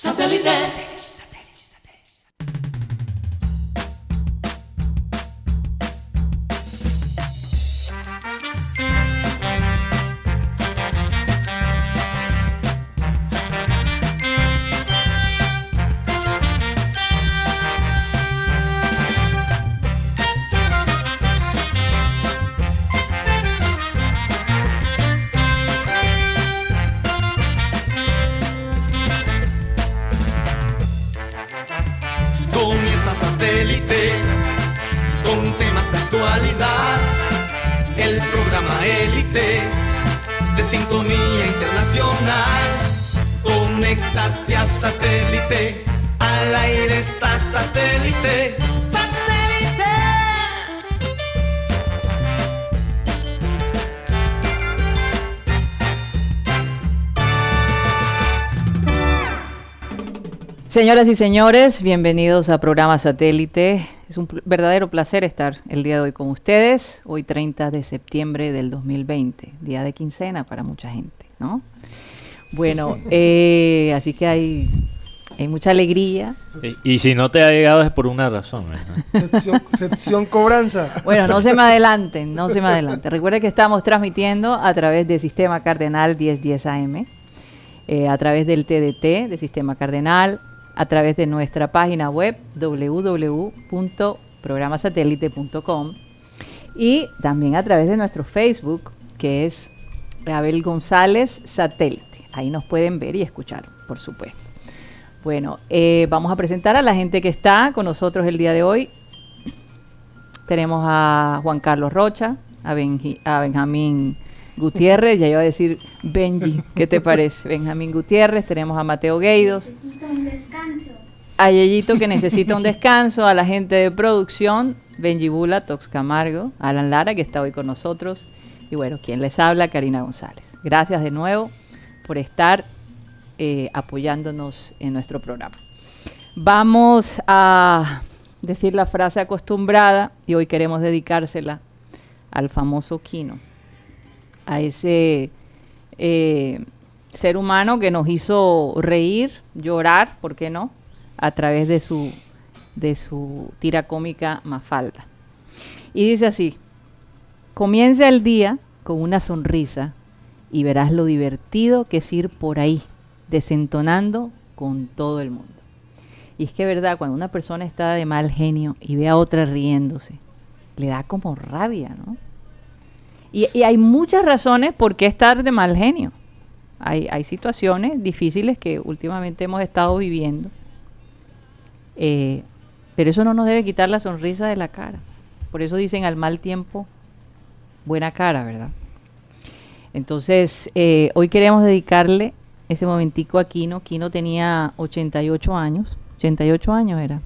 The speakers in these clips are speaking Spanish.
Satellite. Señoras y señores, bienvenidos a programa Satélite. Es un pl- verdadero placer estar el día de hoy con ustedes. Hoy 30 de septiembre del 2020, día de quincena para mucha gente, ¿no? Bueno, eh, así que hay, hay mucha alegría. Y, y si no te ha llegado es por una razón. Sección, sección cobranza. Bueno, no se me adelanten, no se me adelanten. Recuerden que estamos transmitiendo a través del Sistema Cardenal 1010 AM, eh, a través del TDT de Sistema Cardenal, a través de nuestra página web www.programasatélite.com y también a través de nuestro Facebook, que es Abel González Satélite. Ahí nos pueden ver y escuchar, por supuesto. Bueno, eh, vamos a presentar a la gente que está con nosotros el día de hoy. Tenemos a Juan Carlos Rocha, a, Benji- a Benjamín Gutiérrez, ya iba a decir Benji, ¿qué te parece? Benjamín Gutiérrez, tenemos a Mateo Gueidos, Necesito un descanso. a Yeyito que necesita un descanso, a la gente de producción, Benji Bula, Tox Camargo, Alan Lara que está hoy con nosotros y bueno, quien les habla, Karina González. Gracias de nuevo por estar eh, apoyándonos en nuestro programa. Vamos a decir la frase acostumbrada y hoy queremos dedicársela al famoso Kino, a ese eh, ser humano que nos hizo reír, llorar, ¿por qué no? A través de su, de su tira cómica Mafalda. Y dice así, comienza el día con una sonrisa y verás lo divertido que es ir por ahí, desentonando con todo el mundo. Y es que verdad, cuando una persona está de mal genio y ve a otra riéndose, le da como rabia, ¿no? Y, hay muchas razones por qué estar de mal genio. Hay, hay situaciones difíciles que últimamente hemos estado viviendo. Eh, pero eso no nos debe quitar la sonrisa de la cara. Por eso dicen al mal tiempo, buena cara, ¿verdad? Entonces, eh, hoy queremos dedicarle ese momentico a Kino. Kino tenía 88 años. 88 años era.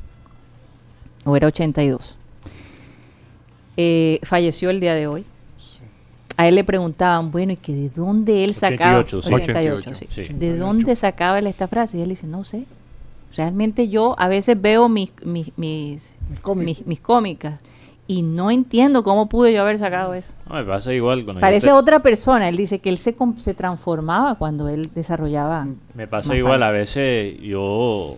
O era 82. Eh, falleció el día de hoy. A él le preguntaban, bueno, ¿y que de dónde él sacaba? 88, sí. 88, 88, sí. sí. ¿De dónde sacaba él esta frase? Y él dice, no sé. Realmente yo a veces veo mis, mis, mis, mis, mis cómicas y no entiendo cómo pude yo haber sacado eso. No, me pasa igual. Cuando Parece te- otra persona. Él dice que él se, se transformaba cuando él desarrollaba. Me pasa igual. A veces yo,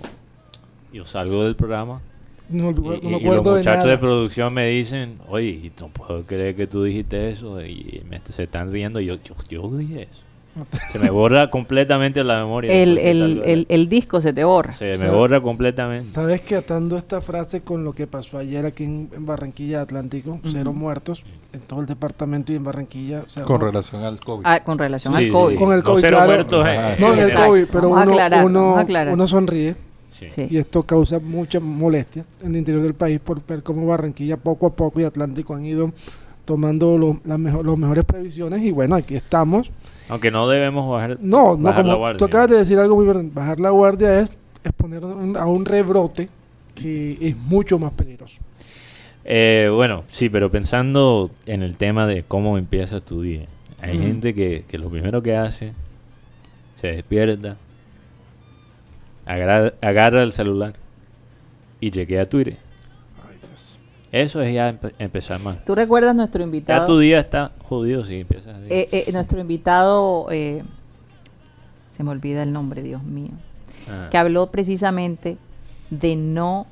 yo salgo del programa No, y, no me y- y los de muchachos de, producción me dicen, oye, no puedo creer que tú dijiste eso. Y me, se están riendo. Y yo, yo, yo dije eso. Se me borra completamente la memoria. El, el, el, el disco se te borra. Se O me borra completamente. ¿Sabes que atando esta frase con lo que pasó ayer aquí en, en Barranquilla Atlántico? Cero muertos en todo el departamento y en Barranquilla. o sea, Con no- relación al COVID. Ah, con relación Sí, al COVID. sí. Con el No COVID, cero claro. muertos, eh. No, en el. COVID, pero uno, aclarar, uno, uno sonríe Sí. Y esto causa mucha molestia en el interior del país por ver cómo Barranquilla poco a poco y Atlántico han ido tomando lo- las mejo- las mejores previsiones y bueno, aquí estamos. Aunque no debemos bajar, No, no, bajar la como guardia. tú acabas de decir algo muy verdad, bajar la guardia es exponer un- a un rebrote que es mucho más peligroso. Eh, bueno, sí, pero pensando en el tema de cómo empieza tu día. Hay Mm. gente que, que lo primero que hace, se despierta, agarra, agarra el celular y chequea Twitter. Ay, Dios. Eso es ya empe- empezar mal. ¿Tú recuerdas nuestro Ya invitado? tu día está jodido si empiezas así. Eh, eh, nuestro invitado, eh, se me olvida el nombre, Dios mío. Ah. que habló precisamente de no,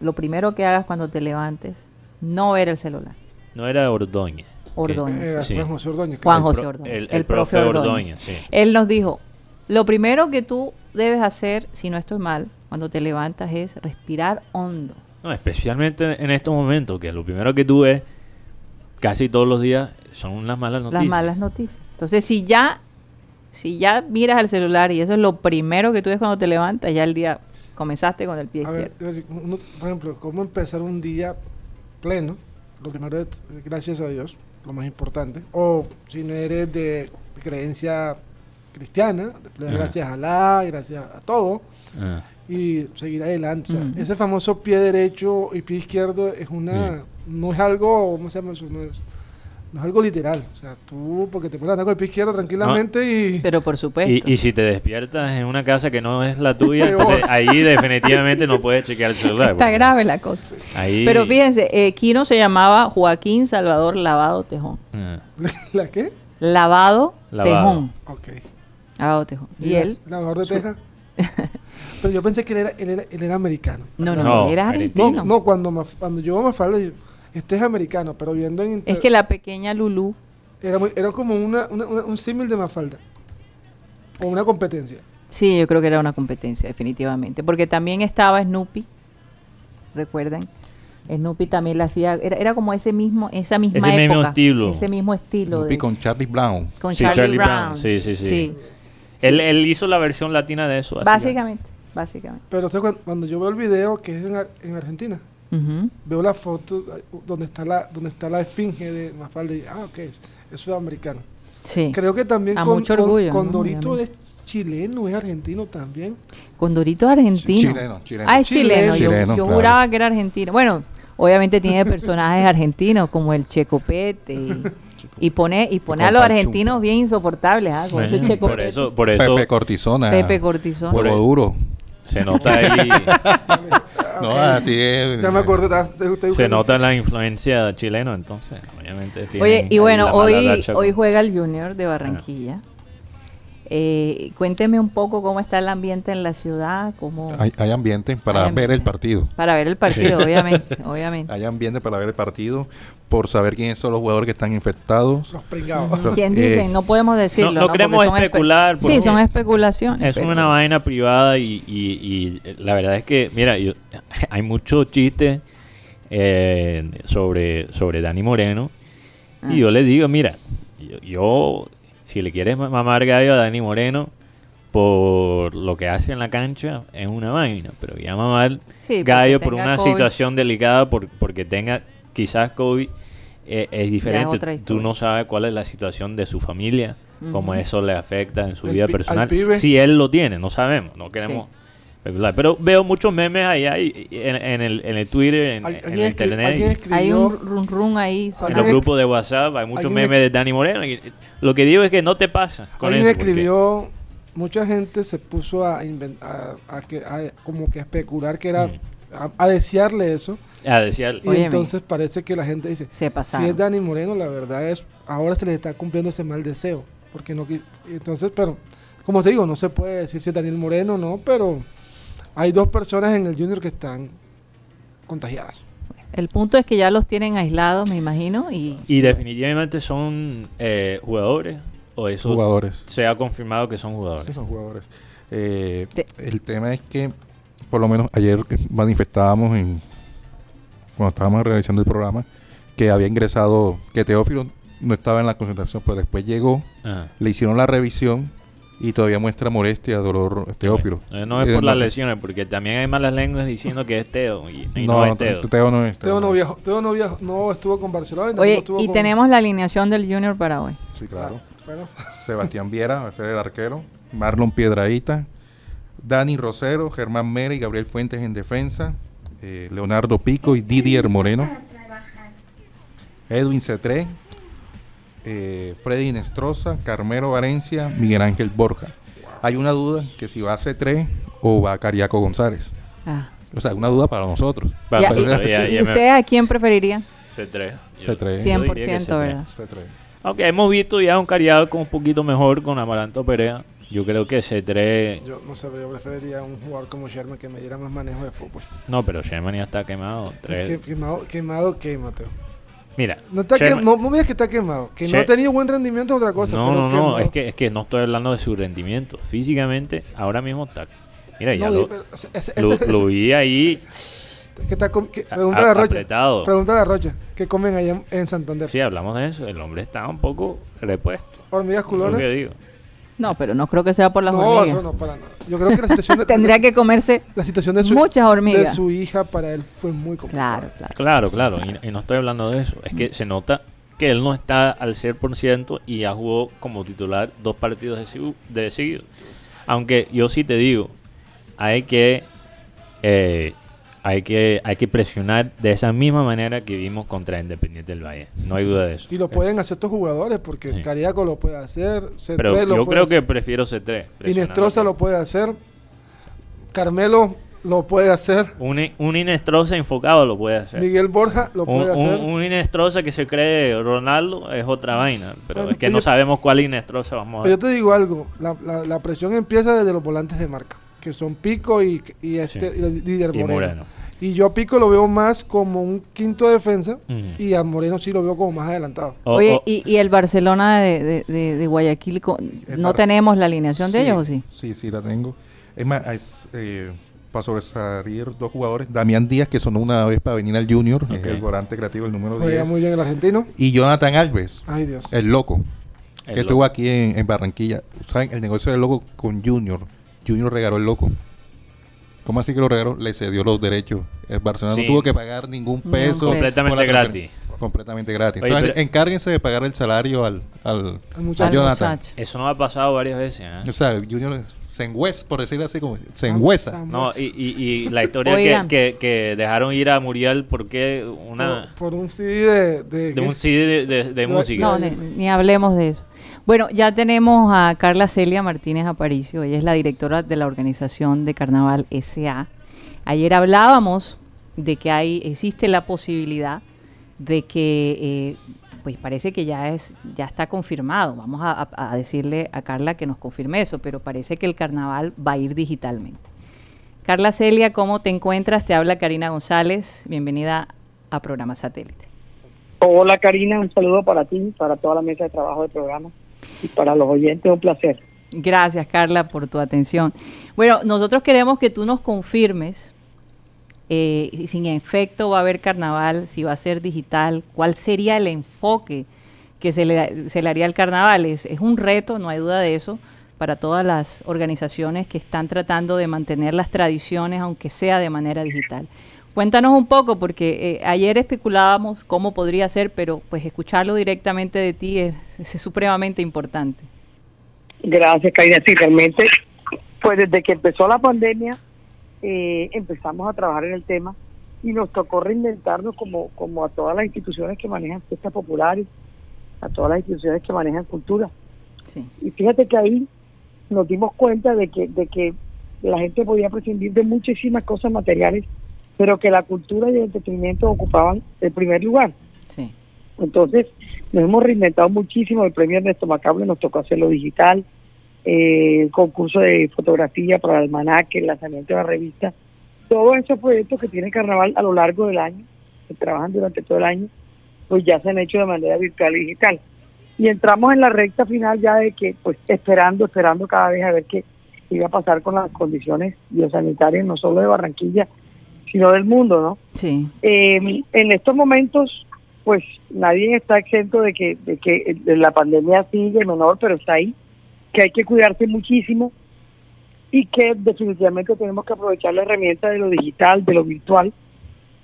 lo primero que hagas cuando te levantes, no ver el celular. No era Ordóñez. Ordóñez. Sí. Juan José Ordóñez. Juan. José Ordóñez. el- el profe Ordóñez, sí. Él nos dijo, lo primero que tú debes hacer, si no estoy mal, cuando te levantas es respirar hondo. No, especialmente en estos momentos, que lo primero que tú ves casi todos los días son las malas noticias. las malas noticias. Entonces, si ya, si ya miras al celular y eso es lo primero que tú ves cuando te levantas, ya el día comenzaste con el pie A ver, izquierdo. uno- por ejemplo, cómo empezar un día pleno. Lo primero es gracias a Dios, lo más importante. O si no eres de creencia cristiana, le das Ajá. gracias a Alá, gracias a todo Ah, y seguir adelante. O sea, Ujú. Ese famoso pie derecho y pie izquierdo es una, no es algo, ¿cómo se llama eso? No es, no es algo literal. O sea, tú, porque te puedes andar con el pie izquierdo tranquilamente y... Pero por supuesto. Y, y si te despiertas en una casa que no es la tuya, entonces ahí definitivamente no puedes chequear el celular. Está porque grave la cosa. Ahí, Pero fíjense, eh, Kino se llamaba Joaquín Salvador Lavado Tejón. Ah, ¿La qué? Lavado, Lavado. Tejón. Ok. Lavado Tejón. Y él, Lavador de teja. Pero yo pensé que él era, él era, él era americano. no, no, No, él era argentino. No, no, cuando, Maf- cuando yo a Mafalda, yo, este es americano, pero viendo en inter- Es que la pequeña Lulú, era, muy- era como una, una- una- un símil de Mafalda. O una competencia. sí, yo creo que era una competencia, definitivamente. Porque también estaba Snoopy, recuerden. Snoopy también la hacía, era, era como ese mismo, esa misma Ese mismo época, estilo. ese mismo estilo Snoopy de- con Charlie Brown. con Sí, Charlie, Charlie Brown. Brown, sí, sí, sí. Él, él hizo la versión latina de eso. así Básicamente, básicamente. Pero usted cuando, cuando yo veo el video que es en, Ar- en Argentina, veo la foto donde está la, donde está la esfinge de Mafalda y ah, ok, es, eso es americano. Sí. Creo que también A con, mucho con- orgullo, con ¿no? Dorito Obviamente. es chileno, es argentino también. Condorito argentino. Chileno, chileno. Ah, es chileno. Yo, Chileno, yo claro. juraba que era argentino. Bueno, obviamente tiene personajes argentinos como el Checopete y, y pone y pone a los argentinos bien insoportables, ¿ah? Con ese Bueno, Checopete. por eso, por eso Pepe Cortisona. Pepe Cortisona. Huevo eso. duro. se nota ahí, No, así es. Ya me se nota la influencia chilena, entonces, obviamente. Oye, y bueno, hoy, hoy juega el Junior de Barranquilla. Eh, cuénteme un poco cómo está el ambiente en la ciudad, cómo Hay, hay ambiente para Hay ver el partido. para ver el partido, obviamente, obviamente. Hay ambiente para ver el partido, por saber quiénes son los jugadores que están infectados. Los pringados. ¿Quién Eh, dicen? No podemos decirlo. no queremos son espe- especular, Sí, son especulaciones. Es pero- una vaina privada y, y- y la verdad es que, mira, yo- hay mucho chiste eh, sobre, sobre Dani Moreno. Ah. Y yo le digo, mira, yo, yo, si le quieres ma- mamar gallo a Dani Moreno por lo que hace en la cancha, es una vaina. Pero ya mamar Sí, gallo por una COVID. situación delicada por, porque tenga quizás COVID eh, es diferente. Tú no sabes cuál es la situación de su familia, cómo Ujú. eso le afecta en su vida personal. Si él lo tiene, no sabemos, no queremos especular. Pero veo muchos memes allá y- y en, en el, en el Twitter, en, el internet. escribió- Hay un run run ahí. en los grupos de WhatsApp hay muchos memes de Dani Moreno. y lo que digo es que no te pasa con Alguien eso. porque- escribió, mucha gente se puso a, inven- a, a que, a como que a especular que era, Mm. A, a desearle eso. Decía el- Y Óyeme. entonces parece que la gente dice, Se si es Dani Moreno, la verdad es, ahora se le está cumpliendo ese mal deseo. Porque no entonces, pero, como te digo, no se puede decir si es Daniel Moreno o no, pero hay dos personas en el Junior que están contagiadas. El punto es que ya los tienen aislados, me imagino, y Y definitivamente son eh, jugadores. O eso Jugadores. se ha confirmado que son jugadores. Sí, son jugadores. Eh, el tema es que, por lo menos ayer manifestábamos en, cuando estábamos realizando el programa, que había ingresado, que Teófilo no estaba en la concentración, pero después llegó, Ah. le hicieron la revisión y todavía muestra molestia, dolor Teófilo. Eh, No es Eh, por las no- lesiones, porque también hay malas lenguas diciendo que es Teo. Y, y no, No, es Teo. Teo no es. Teo no viajó, Teo no viajó, no estuvo con Barcelona. tampoco Oye, estuvo y con- tenemos la alineación del Junior para hoy. Sí, claro. Bueno, Sebastián Viera va a ser el arquero. Marlon Piedraíta. Dani Rosero, Germán Mera y Gabriel Fuentes en defensa. eh, Leonardo Pico y Didier Moreno. Edwin Cetré. eh, Freddy Nestroza, Carmelo Valencia, Miguel Ángel Borja. Hay una duda que si va a Cetré o va Cariaco González. Ah. O sea, una duda para nosotros. Va, Ya, pues, y, ya- y ya me- ustedes a quién preferirían? C3. Yo- C3. yo 100%, diría que C3. ¿verdad? Cetré. Aunque hemos visto ya un Cariaco un poquito mejor con Amaranto Perea. Yo creo que C3... Yo no sé, yo preferiría un jugador como Sherman que me diera más manejo de fútbol. No, pero Sherman ya está quemado. Es Tres- que quemado, quemado, ¿qué, Mateo? Mira, No, está Sherman- quem- no, no me digas que está quemado. Que no ha tenido buen rendimiento es otra cosa. no, pero no, no, es que, es que no estoy hablando de su rendimiento. Físicamente, ahora mismo está... Mira, ya No, lo, pero ese- ese- lo, ese- lo vi ahí que está com- que- pregunta a- de Rocha. apretado. Pregunta de Rocha. ¿Qué comen allá en, Santander? Sí, hablamos de eso. El hombre está un poco repuesto. ¿Hormigas Eso es lo que digo. No, pero no creo que sea por las No, hormigas. eso no, para nada. Yo creo que la situación de, Tendría que comerse la situación de su, muchas de hormigas. su hija para él fue muy complicada. Claro, claro. Claro, claro, y, y no estoy hablando de eso. Es que se nota que él no está al 100% y ya jugó como titular dos partidos de, de seguido. Aunque yo sí te digo, hay que, eh, hay que hay que presionar de esa misma manera que vimos contra Independiente del Valle. No hay duda de eso. Y lo pueden hacer estos jugadores porque Sí. Cariaco lo puede hacer, C3 Pero lo yo puede creo hacer, que prefiero C3. Inestrosa lo puede hacer, Carmelo lo puede hacer, Un, un Inestrosa enfocado lo puede hacer. Miguel Borja lo Un, puede un- hacer. un Inestrosa que se cree Ronaldo es otra vaina. Pero Bueno, es que pero no sabemos cuál Inestrosa vamos a Pero ver. yo te digo algo, la, la- la presión empieza desde los volantes de marca, que son Pico y, y este Sí. Y Moreno. Y yo a Pico lo veo más como un quinto defensa y a Moreno sí lo veo como más adelantado. Oye, y, y el Barcelona de, de- de- de Guayaquil, El ¿no tenemos la alineación de ellos o sí? Sí, sí, la tengo. Es más, es, eh, para sobresalir dos jugadores, Damián Díaz, que sonó una vez para venir al Junior, Ok. es el volante creativo, el número Juega 10, muy bien el argentino. y Jonathan Alves, Ay Dios. el loco, el que estuvo aquí en, en Barranquilla. ¿Saben? El negocio del loco con Junior. Junior regaló el loco. ¿Cómo así que lo regaló? Le cedió los derechos. El Barcelona Sí. no tuvo que pagar ningún No, peso. Completamente gratis. Completamente gratis. Oye, O sea, pero- encárguense de pagar el salario al, al, Jonathan. muchacho. Eso no ha pasado varias veces. ¿eh? O sea, Junior se enhuesa, por decirlo así, como se enhuesa. Sam- No, y, y- y la historia que, que, que dejaron ir a Muriel porque una por, por un CD de, de, de un CD de, de- música. No, ni, ni hablemos de eso. Bueno, ya tenemos a Carla Celia Martínez Aparicio, ella es la directora de la organización de Carnaval SA. Ayer hablábamos de que hay, existe la posibilidad de que, eh, pues parece que ya es, ya está confirmado. Vamos a, decirle a Carla que nos confirme eso, pero parece que el carnaval va a ir digitalmente. Carla Celia, ¿cómo te encuentras? Te habla Karina González. Bienvenida a Programa Satélite. Hola Karina, un saludo para ti, para toda la mesa de trabajo del programa y para los oyentes, un placer. Gracias, Carla, por tu atención. Bueno, nosotros queremos que tú nos confirmes eh, si en efecto va a haber carnaval, si va a ser digital, cuál sería el enfoque que se le, se le haría al carnaval. Es, es un reto, no hay duda de eso, para todas las organizaciones que están tratando de mantener las tradiciones, aunque sea de manera digital. Cuéntanos un poco, porque eh, ayer especulábamos cómo podría ser, pero pues escucharlo directamente de ti es- es supremamente importante. Gracias Karina, sí, realmente, pues desde que empezó la pandemia eh, empezamos a trabajar en el tema y nos tocó reinventarnos como, como a todas las instituciones que manejan fiestas populares, a todas las instituciones que manejan cultura. Sí. Y fíjate que ahí nos dimos cuenta de que, de que la gente podía prescindir de muchísimas cosas materiales, pero que la cultura y el entretenimiento ocupaban el primer lugar. Sí. Entonces, nos hemos reinventado muchísimo. El premio Ernesto Macable nos tocó hacerlo digital, eh, el concurso de fotografía para el almanaque, el lanzamiento de la revista. Todos esos proyectos que tiene Carnaval a lo largo del año, que trabajan durante todo el año, pues ya se han hecho de manera virtual y digital. Y entramos en la recta final ya de que, pues esperando, esperando cada vez a ver qué iba a pasar con las condiciones biosanitarias, no solo de Barranquilla, sino del mundo, ¿no? Sí. Eh, en estos momentos, pues nadie está exento de que, de que la pandemia sigue menor, pero está ahí, que hay que cuidarse muchísimo y que definitivamente tenemos que aprovechar la herramienta de lo digital, de lo virtual,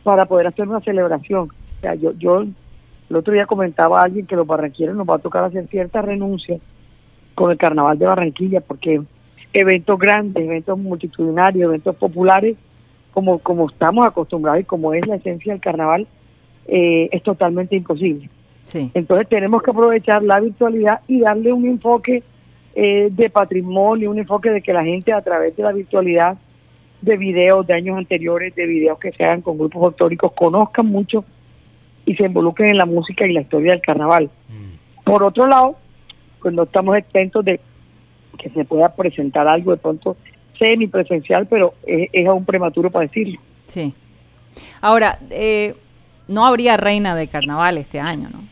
para poder hacer una celebración. O sea, yo, yo el otro día comentaba a alguien que los barranquilleros nos va a tocar hacer cierta renuncia con el carnaval de Barranquilla, porque eventos grandes, eventos multitudinarios, eventos populares, como, como estamos acostumbrados y como es la esencia del carnaval, eh, es totalmente imposible. Sí. Entonces tenemos que aprovechar la virtualidad y darle un enfoque eh, de patrimonio, un enfoque de que la gente a través de la virtualidad, de videos de años anteriores, de videos que se hagan con grupos folclóricos, conozcan mucho y se involucren en la música y la historia del carnaval. Por otro lado, pues no estamos exentos de que se pueda presentar algo de pronto semipresencial, pero es, es aún prematuro para decirlo. Sí. Ahora, eh, no habría reina de carnaval este año, ¿no?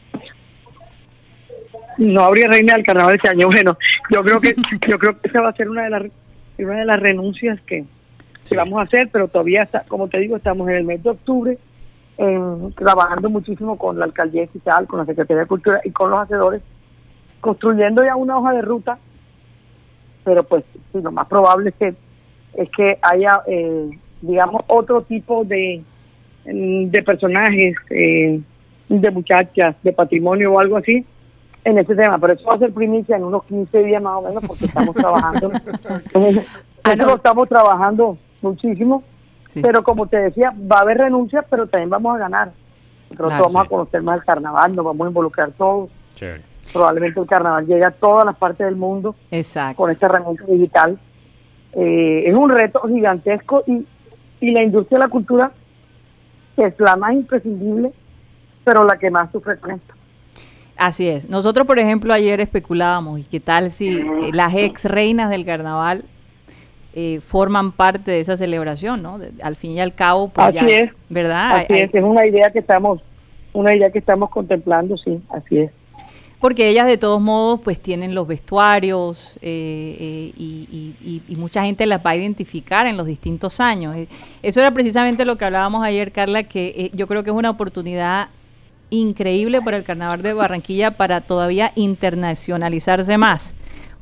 No habría reina del carnaval este año. Bueno, yo creo que yo creo que esa va a ser una de las una de las renuncias que, vamos a hacer, pero todavía está, como te digo, estamos en el mes de octubre eh, trabajando muchísimo con la alcaldía y tal, con la Secretaría de Cultura y con los hacedores, construyendo ya una hoja de ruta, pero pues sí, lo más probable es que es que haya, eh, digamos, otro tipo de, mm, de personajes, eh, de muchachas, de patrimonio o algo así, en ese tema. Pero eso va a ser primicia en unos 15 días más o menos, porque estamos trabajando. Ah, Eso no. lo estamos trabajando muchísimo, Sí. pero como te decía, va a haber renuncias, pero también vamos a ganar. Nosotros Claro. vamos Sí. a conocer más el carnaval, nos vamos a involucrar todos. Chévere. Probablemente el carnaval llegue a todas las partes del mundo Exacto. con esta herramienta digital. Eh, es un reto gigantesco y, y la industria de la cultura es la más imprescindible, pero la que más sufre con esto. Así es. Nosotros, por ejemplo, ayer especulábamos, ¿y qué tal si eh, las ex reinas del carnaval eh, forman parte de esa celebración, ¿no? De- al fin y al cabo, pues Así ya, es. ¿verdad? Así Hay- es, es una idea que estamos, una idea que estamos contemplando, sí, así es. Porque ellas de todos modos pues tienen los vestuarios eh, eh, y, y- y- y mucha gente las va a identificar en los distintos años. Eh, Eso era precisamente lo que hablábamos ayer, Carla, que eh, yo creo que es una oportunidad increíble para el Carnaval de Barranquilla para todavía internacionalizarse más.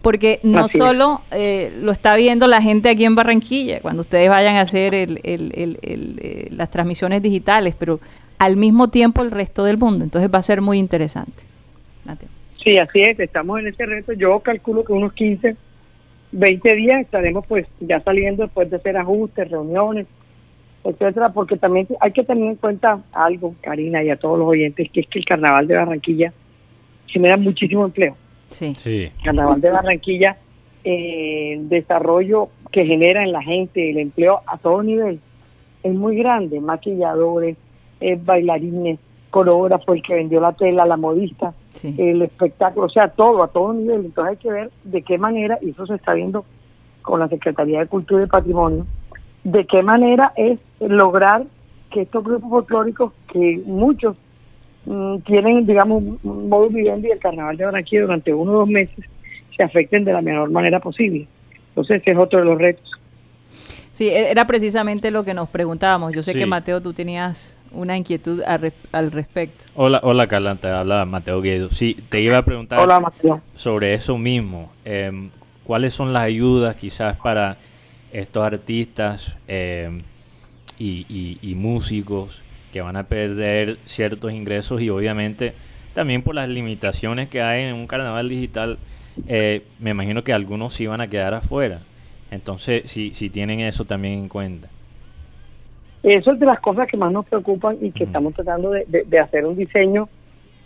Porque no Así solo eh, lo está viendo la gente aquí en Barranquilla, cuando ustedes vayan a hacer el- el- el- el, las transmisiones digitales, pero al mismo tiempo el resto del mundo. Entonces va a ser muy interesante. Mateo. Sí, así es, estamos en ese reto. Yo calculo que unos 15, 20 días estaremos pues ya saliendo después de hacer ajustes, reuniones, etcétera, porque también hay que tener en cuenta algo, Karina, y a todos los oyentes, que es que el carnaval de Barranquilla genera muchísimo empleo. Sí. Sí. El carnaval de Barranquilla, eh, el desarrollo que genera en la gente, el empleo a todo nivel, es muy grande. Maquilladores, eh, bailarines, coreógrafos, el que vendió la tela, la modista, Sí. el espectáculo, o sea, todo, a todo nivel. Entonces hay que ver de qué manera, y eso se está viendo con la Secretaría de Cultura y Patrimonio, de qué manera es lograr que estos grupos folclóricos, que muchos mm, tienen, digamos, un- modo vivendi del carnaval de Barranquilla durante uno o dos meses, se afecten de la mejor manera posible. Entonces ese es otro de los retos. Sí, e- era precisamente lo que nos preguntábamos. Yo sé Sí. que Mateo, tú tenías una inquietud al, res- al respecto. Hola, hola Carla, te habla Mateo Guedo. Sí, te iba a preguntar Hola, Mateo. sobre eso mismo. Em, ¿Cuáles son las ayudas quizás para estos artistas y, y- y músicos que van a perder ciertos ingresos y obviamente también por las limitaciones que hay en un carnaval digital? eh, me imagino que algunos sí van a quedar afuera. Entonces, si, si tienen eso también en cuenta. Eso es de las cosas que más nos preocupan y que estamos tratando de, de- de hacer un diseño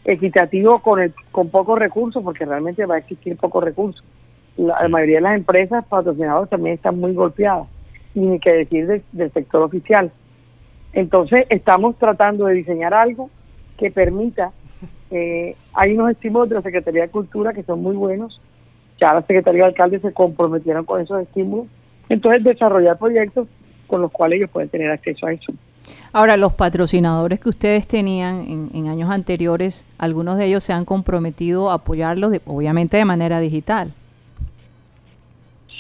equitativo con el, con pocos recursos, porque realmente va a existir pocos recursos. La, mayoría de las empresas patrocinadoras también están muy golpeadas, y ni que decir de- del sector oficial. Entonces, estamos tratando de diseñar algo que permita, eh, hay unos estímulos de la Secretaría de Cultura que son muy buenos, ya la Secretaría de Alcalde se comprometieron con esos estímulos, entonces desarrollar proyectos con los cuales ellos pueden tener acceso a eso. Ahora, los patrocinadores que ustedes tenían en, en años anteriores, algunos de ellos se han comprometido a apoyarlos, de- obviamente de manera digital.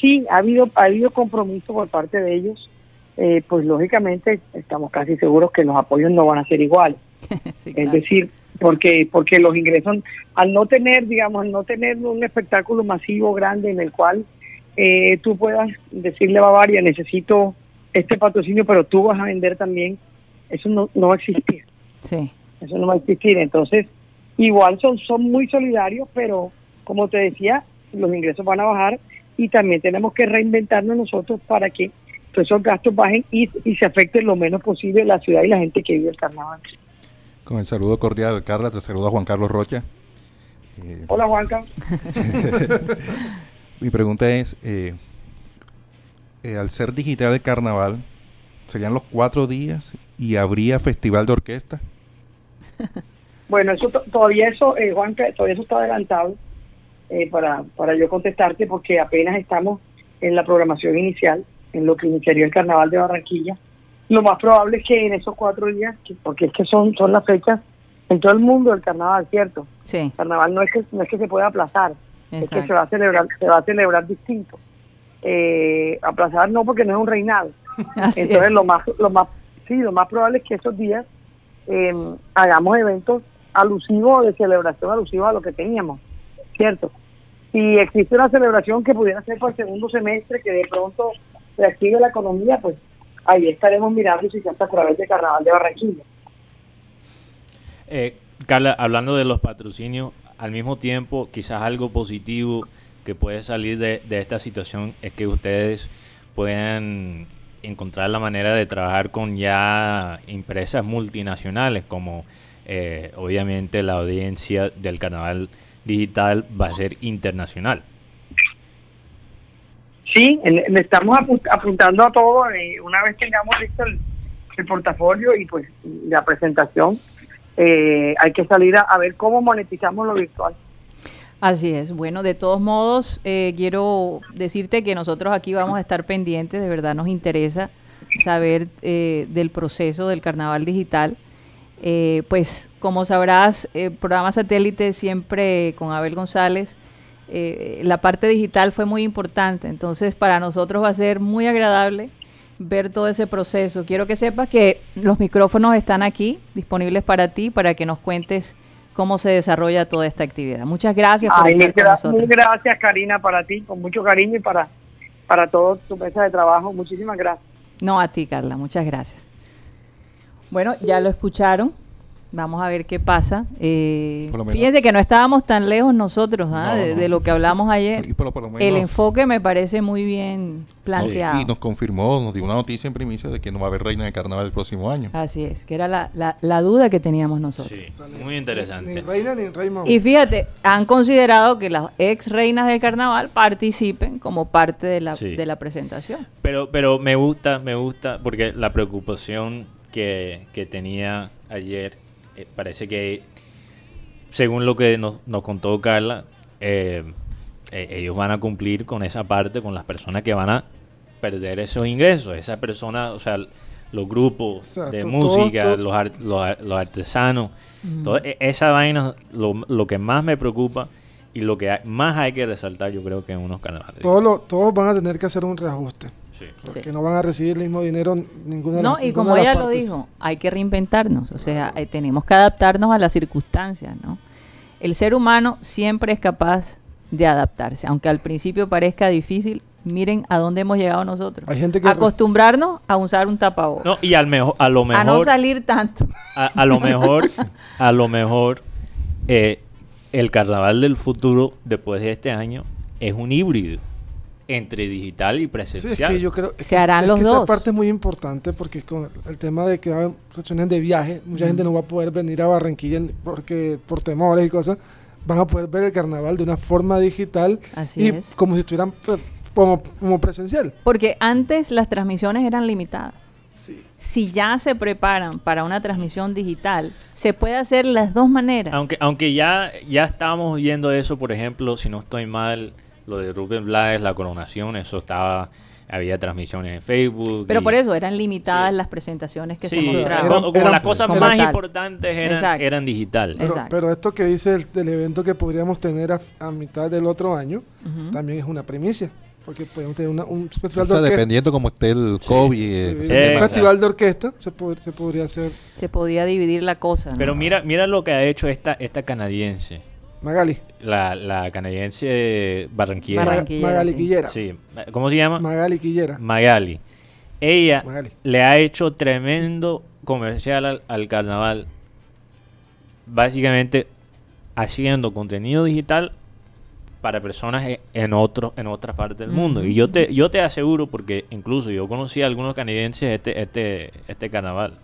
Sí, ha habido, ha habido compromiso por parte de ellos, eh, pues lógicamente estamos casi seguros que los apoyos no van a ser iguales. Sí, Es decir, porque porque los ingresos, al no tener, digamos, al no tener un espectáculo masivo grande en el cual eh, tú puedas decirle a Bavaria, necesito este patrocinio, pero tú vas a vender también, eso no, no va a existir. Sí. Eso no va a existir. Entonces, igual son, son muy solidarios, pero como te decía, los ingresos van a bajar y también tenemos que reinventarnos nosotros para que todos esos gastos bajen y, y se afecte lo menos posible la ciudad y la gente que vive el carnaval. Con el saludo cordial, Carla, te saluda Juan Carlos Rocha. Eh, Hola, Juanca. mi pregunta es, eh, eh, al ser digital el carnaval, ¿serían los cuatro días y habría festival de orquesta? Bueno, eso to- todavía eso, eh, Juanca, todavía eso está adelantado. eh, para, para yo contestarte, porque apenas estamos en la programación inicial, en lo que iniciaría el Carnaval de Barranquilla. Lo más probable es que en esos cuatro días, que- porque es que son, son las fechas en todo el mundo del Carnaval, ¿cierto? Sí, El Carnaval no es que, no es que se pueda aplazar, es que se va a celebrar, se va a celebrar distinto. Eh, aplazar no porque no es un reinado. Así Entonces es. lo más, lo más, sí, lo más probable es que esos días eh, hagamos eventos alusivos de celebración alusivos a lo que teníamos, ¿cierto? Si existe una celebración que pudiera ser para el segundo semestre, que de pronto se active la economía, pues ahí estaremos mirando si se hace a través de Carnaval de Barranquilla. Eh, Carla, hablando de los patrocinios, al mismo tiempo, quizás algo positivo que puede salir de, esta situación es que ustedes puedan encontrar la manera de trabajar con ya empresas multinacionales, como eh, obviamente la audiencia del carnaval digital va a ser internacional. Sí, le estamos apu- apuntando a todo. eh, una vez tengamos listo el, el portafolio y pues la presentación, eh, hay que salir a ver cómo monetizamos lo virtual. Así es. Bueno, de todos modos, eh, quiero decirte que nosotros aquí vamos a estar pendientes, de verdad nos interesa saber eh, del proceso del carnaval digital. Eh, pues como sabrás, el programa satélite siempre con Abel González, eh, la parte digital fue muy importante, entonces para nosotros va a ser muy agradable ver todo ese proceso. Quiero que sepas que los micrófonos están aquí, disponibles para ti, para que nos cuentes cómo se desarrolla toda esta actividad. Muchas gracias por Ay, estar con gra- nosotros. gracias, Karina, para ti, con mucho cariño y para, para toda tu mesa de trabajo. Muchísimas gracias. No, a ti, Carla, muchas gracias. Bueno, ya lo escucharon. Vamos a ver qué pasa. Eh, fíjense que no estábamos tan lejos nosotros ¿ah? No, de, no. de lo que hablamos ayer. Y por, por lo menos- El enfoque me parece muy bien planteado. Y nos confirmó, nos dio una noticia en primicia de que no va a haber reina de carnaval el próximo año. Así es, que era la, la- la duda que teníamos nosotros. Sí, muy Ni interesante. reina ni rey mamá. Y fíjate, han considerado que las ex reinas del carnaval participen como parte de la, Sí. de la presentación. Pero, pero me gusta, me gusta, porque la preocupación que, que tenía ayer, eh, parece que, según lo que nos, nos contó Carla, eh, eh, ellos van a cumplir con esa parte, con las personas que van a perder esos ingresos. Esas personas, o sea, los grupos Exacto, de música, los, ar- los, los artesanos, todo- e- esa vaina, lo, lo que más me preocupa y lo que hay- más hay que resaltar, yo creo que en unos carnavales. Todos, lo- todos van a tener que hacer un reajuste. Sí. Porque Sí. no van a recibir el mismo dinero ninguna de No, las- y ninguna como ella lo dijo, hay que reinventarnos, o sea, eh, tenemos que adaptarnos a las circunstancias, ¿no? El ser humano siempre es capaz de adaptarse, aunque al principio parezca difícil, miren a dónde hemos llegado nosotros. Hay gente que- Acostumbrarnos a usar un tapabocas, No, y al mejor, a lo a no mejor, salir tanto. a, a lo mejor, a lo mejor, eh, el carnaval del futuro después de este año es un híbrido entre digital y Sí, presencial. es que yo creo es Se que- harán es los que dos. Esa parte es muy importante porque con el tema de que va a haber restricciones de viaje, mucha gente no va a poder venir a Barranquilla porque por temores y cosas, van a poder ver el carnaval de una forma digital Así y es. como si estuvieran pues, como, como presencial. Porque antes las transmisiones eran limitadas. Sí. Si ya se preparan para una transmisión digital, se puede hacer las dos maneras. Aunque, aunque ya, ya estábamos viendo eso, por ejemplo, si no estoy mal, lo de Rubén Blades, la coronación, eso estaba, había transmisiones en Facebook. Pero y- por eso eran limitadas Sí. las presentaciones que Sí, se O mostraban. eran- como, como eran- las cosas como más tal. importantes eran, eran digital. Pero, Exacto. pero esto que dice el, del evento que podríamos tener a, a mitad del otro año, Ujú. también es una primicia. Porque podemos tener una- un O festival sea, de orquesta. dependiendo cómo esté el COVID. Sí, eh, un Sí, se- exacto. festival de orquesta se, pod- se podría hacer. Se podía dividir la cosa. ¿no? Pero mira, mira lo que ha hecho esta, esta canadiense. Magali. La, la canadiense barranquillera. Barranquillera, Magali. Quillera. Sí. ¿Cómo se llama? Magali Quillera. Magali. Ella Magali. le ha hecho tremendo comercial al, al carnaval. Básicamente haciendo contenido digital para personas e- en otro, en otras partes del mundo. Y yo te, yo te aseguro, porque incluso yo conocí a algunos canadienses este, este, este carnaval.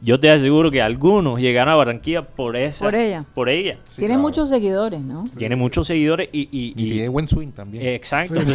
Yo te aseguro que algunos llegaron a Barranquilla por esa, Por ella. por ella. Sí, Tiene claro. muchos seguidores, ¿no? Tiene muchos seguidores y, y- Y y- tiene buen swing también. eh, Exacto. Sí.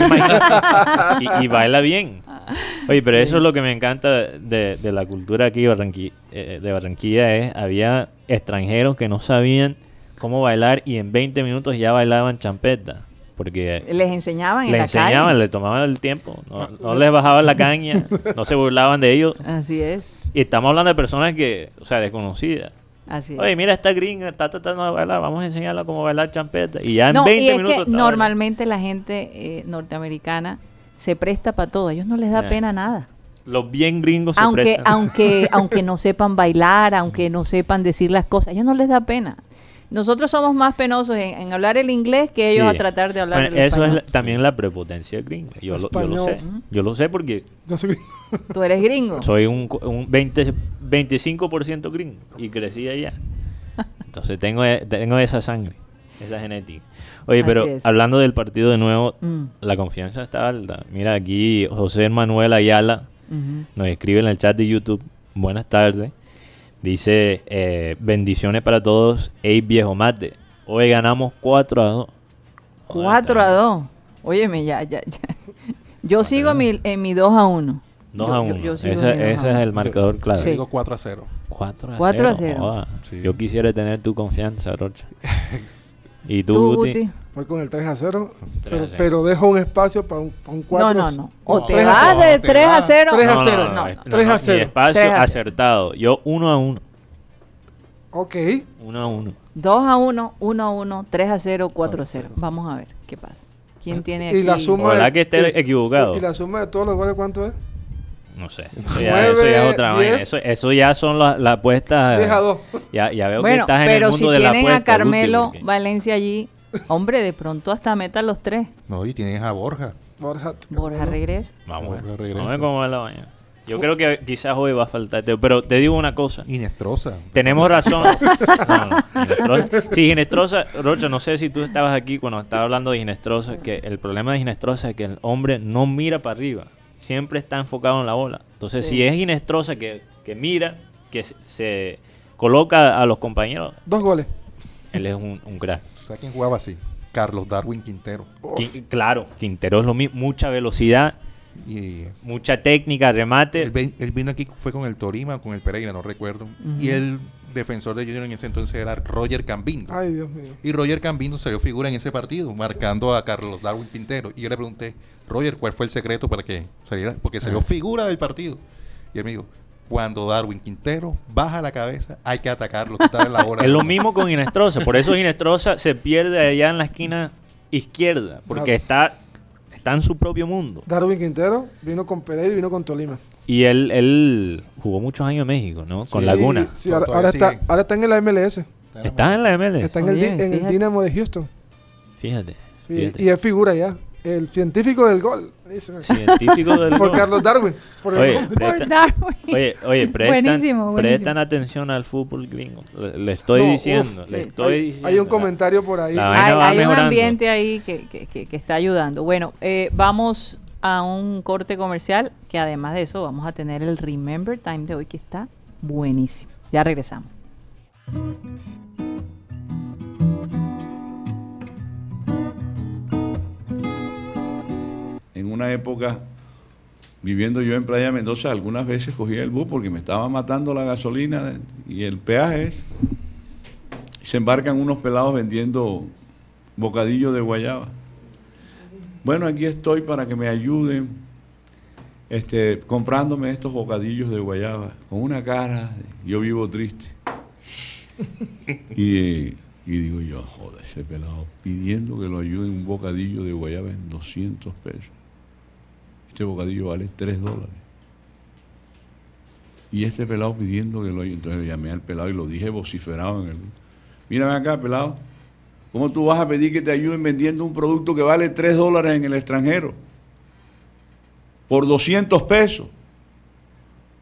y, y baila bien. Oye, pero eso es lo que me encanta de, de la cultura aquí Barranqui- eh, de Barranquilla. Es, había extranjeros que no sabían cómo bailar y en 20 minutos ya bailaban champeta. Porque Les enseñaban en le la enseñaban, calle. le tomaban el tiempo, no, no les bajaban la caña, no se burlaban de ellos. Así es, Y estamos hablando de personas que, o sea, desconocidas. así es. Oye, mira, esta gringa está tratando de bailar, vamos a enseñarla cómo bailar champeta. Y ya en no, 20 y es minutos. que bailando. normalmente la gente eh, norteamericana se presta para todo. A ellos no les da pena nada. Los bien gringos se Aunque, prestan. aunque, aunque no sepan bailar, aunque no sepan decir las cosas, a ellos no les da pena. Nosotros somos más penosos en, en hablar el inglés que ellos Sí. a tratar de hablar Bueno, el eso español. es la- también la prepotencia gringa. Yo, lo, yo lo sé. Yo lo sé porque Yo Tú eres gringo. soy un, un 20, 25% gringo y crecí allá. Entonces tengo, e- tengo esa sangre, esa genética. Oye, Así pero es. hablando del partido de nuevo, Mm, la confianza está alta. Mira, aquí José Manuel Ayala nos escribe en el chat de YouTube. Buenas tardes. Dice, eh, bendiciones para todos. Ey, viejo mate. Hoy ganamos 4 a 2. 4 a 2. Óyeme, ya, ya, ya. Yo sigo en mi, en mi 2 a 1. 2 Yo- a yo- 1. yo sigo ese ese es el marcador Yo claro. Sí. digo 4 a 0. 4 a 4 a 0. 0. joda. Sí. Yo quisiera tener tu confianza, Rocha. ¿Y tú, Tú, Guti? Voy con el 3 a 0, 3 a pero, 0. pero dejo un espacio para un, para un 4 No, no, no. O No, te tres a vas de te 3 a vas. 0. Tres a No, no, cero. no, No, no, no. no, Tres a mi cero. espacio Tres a cero. acertado. Yo 1 a 1. Ok. 1 a 1. 2 a 1, 1 a 1, 3 a 0, 4 a 0. Vamos a ver qué pasa. ¿Quién tiene aquí? Y la suma Ojalá de- que esté y- equivocado. ¿Y la suma de todos los goles cuánto es? No sé. Eso ya, eso ya Nueve, es otra vaina. Eso, eso ya son las apuestas. 10 a 2. Ya, ya veo que estás en el pero mundo si de la tienen apuesta. a Carmelo Guti, porque- Valencia allí, hombre, de pronto hasta meta los tres. No, y tienes a Borja. Borja. Borja regresa. Vamos a. Borja regresa. Vamos a ver cómo va la vaina. Yo creo que quizás hoy va a faltar. Pero te digo una cosa. Inestrosa. Tenemos razón. No, no, Ginestrosa. Sí, Ginestrosa, Rocha, no sé si tú estabas aquí cuando estaba hablando de Ginestrosa, que el problema de Ginestrosa es que el hombre no mira para arriba, siempre está enfocado en la bola. Entonces, Sí. si es Ginestrosa que, que mira, que se, se coloca a los compañeros, Dos goles. él es un, un crack. ¿Sabes quién jugaba así? Carlos Darwin Quintero. Qui- claro, Quintero es lo mismo, mucha velocidad, Y mucha técnica, remate. él, él vino aquí, fue con el Torima, con el Pereira, no recuerdo. Y el defensor de Junior en ese entonces era Roger Cambindo. Ay, Dios mío. Y Roger Cambindo salió figura en ese partido, marcando a Carlos Darwin Quintero. Y yo le pregunté, Roger, ¿cuál fue el secreto para que saliera? Porque salió figura del partido. Y él me dijo, cuando Darwin Quintero baja la cabeza, hay que atacarlo, quitarle la bola. Es lo mismo con Ginestrosa, por eso Ginestrosa se pierde allá en la esquina izquierda, porque está, está en su propio mundo. Darwin Quintero vino con Pereira y vino con Tolima. Y él, él jugó muchos años en México, ¿no? Con Sí, Laguna. Sí, ahora, ahora está, ahora está en la MLS. Está en la ML. Está en, el, en el. Dinamo de Houston. Fíjate. Sí, fíjate. y es figura ya. El científico del gol. Científico del Por gol. Carlos Darwin. Por el Oye. Por presta- Darwin. oye, oye, prestan, Buenísimo, buenísimo. prestan atención al fútbol gringo. Le, le estoy No, diciendo, uf, le sí, estoy hay, diciendo. hay un comentario por ahí. Hay, un ambiente ahí que, que- que- que- que está ayudando. Bueno, eh, vamos a un corte comercial que además de eso vamos a tener el Remember Time de hoy que está buenísimo. Ya regresamos. en una época, viviendo yo en Playa Mendoza, algunas veces cogía el bus porque me estaba matando la gasolina y el peaje. Se embarcan unos pelados vendiendo bocadillos de guayaba. Bueno, aquí estoy para que me ayuden este, comprándome estos bocadillos de guayaba. Con una cara, yo vivo triste. Y, y digo yo, joder, ese pelado pidiendo que lo ayuden un bocadillo de guayaba en 200 pesos. Este bocadillo vale 3 dólares. Y este pelado pidiendo que lo ayuden. Entonces le llamé al pelado y lo dije vociferado en el... Mírame acá, pelado. ¿Cómo tú vas a pedir que te ayuden vendiendo un producto que vale 3 dólares en el extranjero? Por 200 pesos.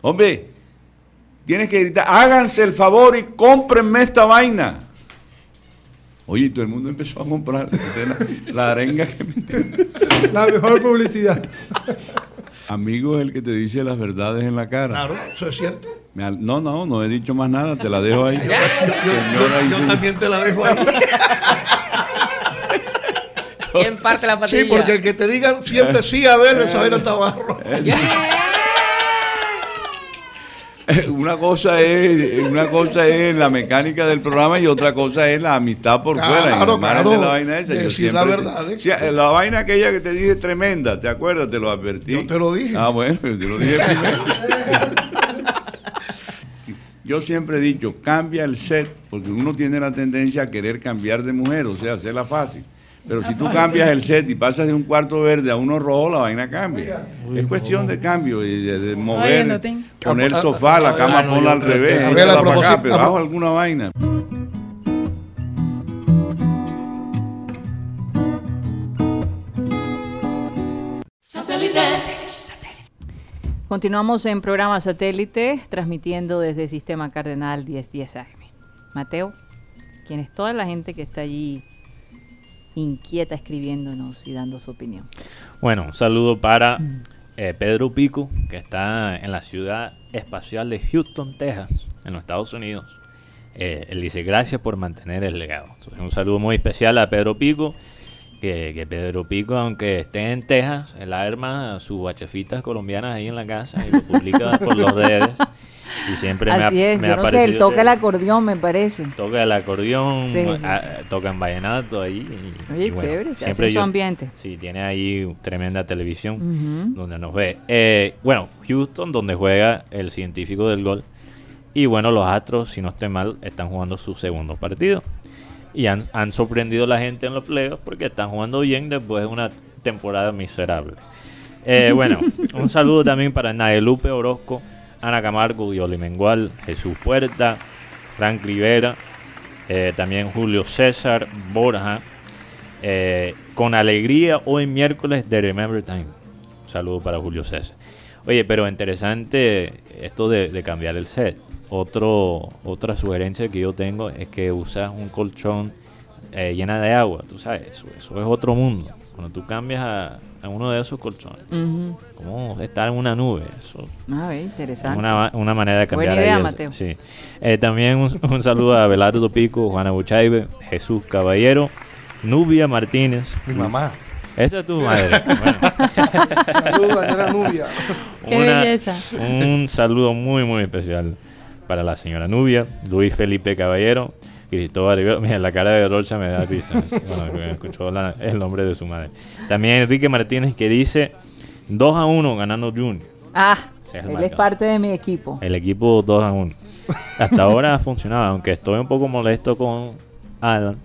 Hombre, tienes que gritar, háganse el favor y cómprenme esta vaina. Oye, todo el mundo empezó a comprar la, la arenga que me La mejor publicidad. Amigo es el que te dice las verdades en la cara. Claro, eso es cierto. No, no, no he dicho más nada, te la dejo ahí. Yo, también te la dejo ahí. ¿Quién parte la patilla? Sí, porque el que te diga siempre sí a ver, esa vaina está barro. Una cosa es una cosa es la mecánica del programa y otra cosa es la amistad por Claro, fuera. Y claro, margen de la claro. vaina esa, yo Decir la verdad, ¿eh? Sí, la vaina aquella que te dije tremenda, ¿te acuerdas? Te lo advertí. Yo te lo dije. Ah, bueno, yo te lo dije primero. Yo siempre he dicho, cambia el set, porque uno tiene la tendencia a querer cambiar de mujer, o sea, hacerla fácil. Pero si tú cambias el set y pasas de un cuarto verde a uno rojo, la vaina cambia. es cuestión de cambio y de, de mover, poner el sofá, la cama Ah, no, ponla al revés, a ver, échala a para acá, pero bajo alguna vaina. Continuamos en programa satélite, transmitiendo desde Sistema Cardenal 1010 AM. Mateo, quien es toda la gente que está allí inquieta escribiéndonos y dando su opinión. Bueno, un saludo para eh, Pedro Pico, que está en la ciudad espacial de Houston, Texas, en los Estados Unidos. Eh, él dice gracias por mantener el legado. Entonces, un saludo muy especial a Pedro Pico, que, que Pedro Pico, aunque esté en Texas, él arma sus bachefitas colombianas ahí en la casa y lo publica por las redes. Y siempre me ha, es, me yo ha no sé, él toca que el acordeón, me parece. toca el acordeón, Sí. ah, toca en vallenato ahí. y- Oye, y bueno, chévere, se siempre hace su ambiente. Sí, tiene ahí tremenda televisión donde nos ve. Eh, bueno, Houston, donde juega el científico del gol. Y bueno, los Astros, si no estoy mal, están jugando su segundo partido. Y han, han sorprendido a la gente en los playoffs porque están jugando bien después de una temporada miserable. Eh, bueno, un saludo también para Nadelupe Orozco, Ana Camargo, Yoli Mengual, Jesús Puerta, Frank Rivera, eh, también Julio César, Borja, eh, con alegría hoy miércoles de Remember Time. Un saludo para Julio César. Oye, pero interesante esto de, de cambiar el set. Otro, otra sugerencia que yo tengo es que usas un colchón eh, llena de agua. Tú sabes, eso, eso es otro mundo. Cuando tú cambias a, a uno de esos colchones, Ujú. como estar en una nube. Eso A ver, es interesante. una, una manera de cambiar Buena idea, Mateo. Sí. Eh, también un, un saludo a Belardo Pico, Juana Buchaibe, Jesús Caballero, Nubia Martínez. Mi mamá. Esa es tu madre. Bueno, Saludos, Daniela Nubia. Qué belleza. Un saludo muy, muy especial para la señora Nubia, Luis Felipe Caballero, Cristóbal Rivera. Mira, la cara de Rocha me da risa cuando me escuchó la- el nombre de su madre. También Enrique Martínez que dice 2 a 1 ganando Junior. Ah, es él es parte de mi equipo. El equipo 2 a 1. Hasta ahora ha funcionado, aunque estoy un poco molesto con Alan,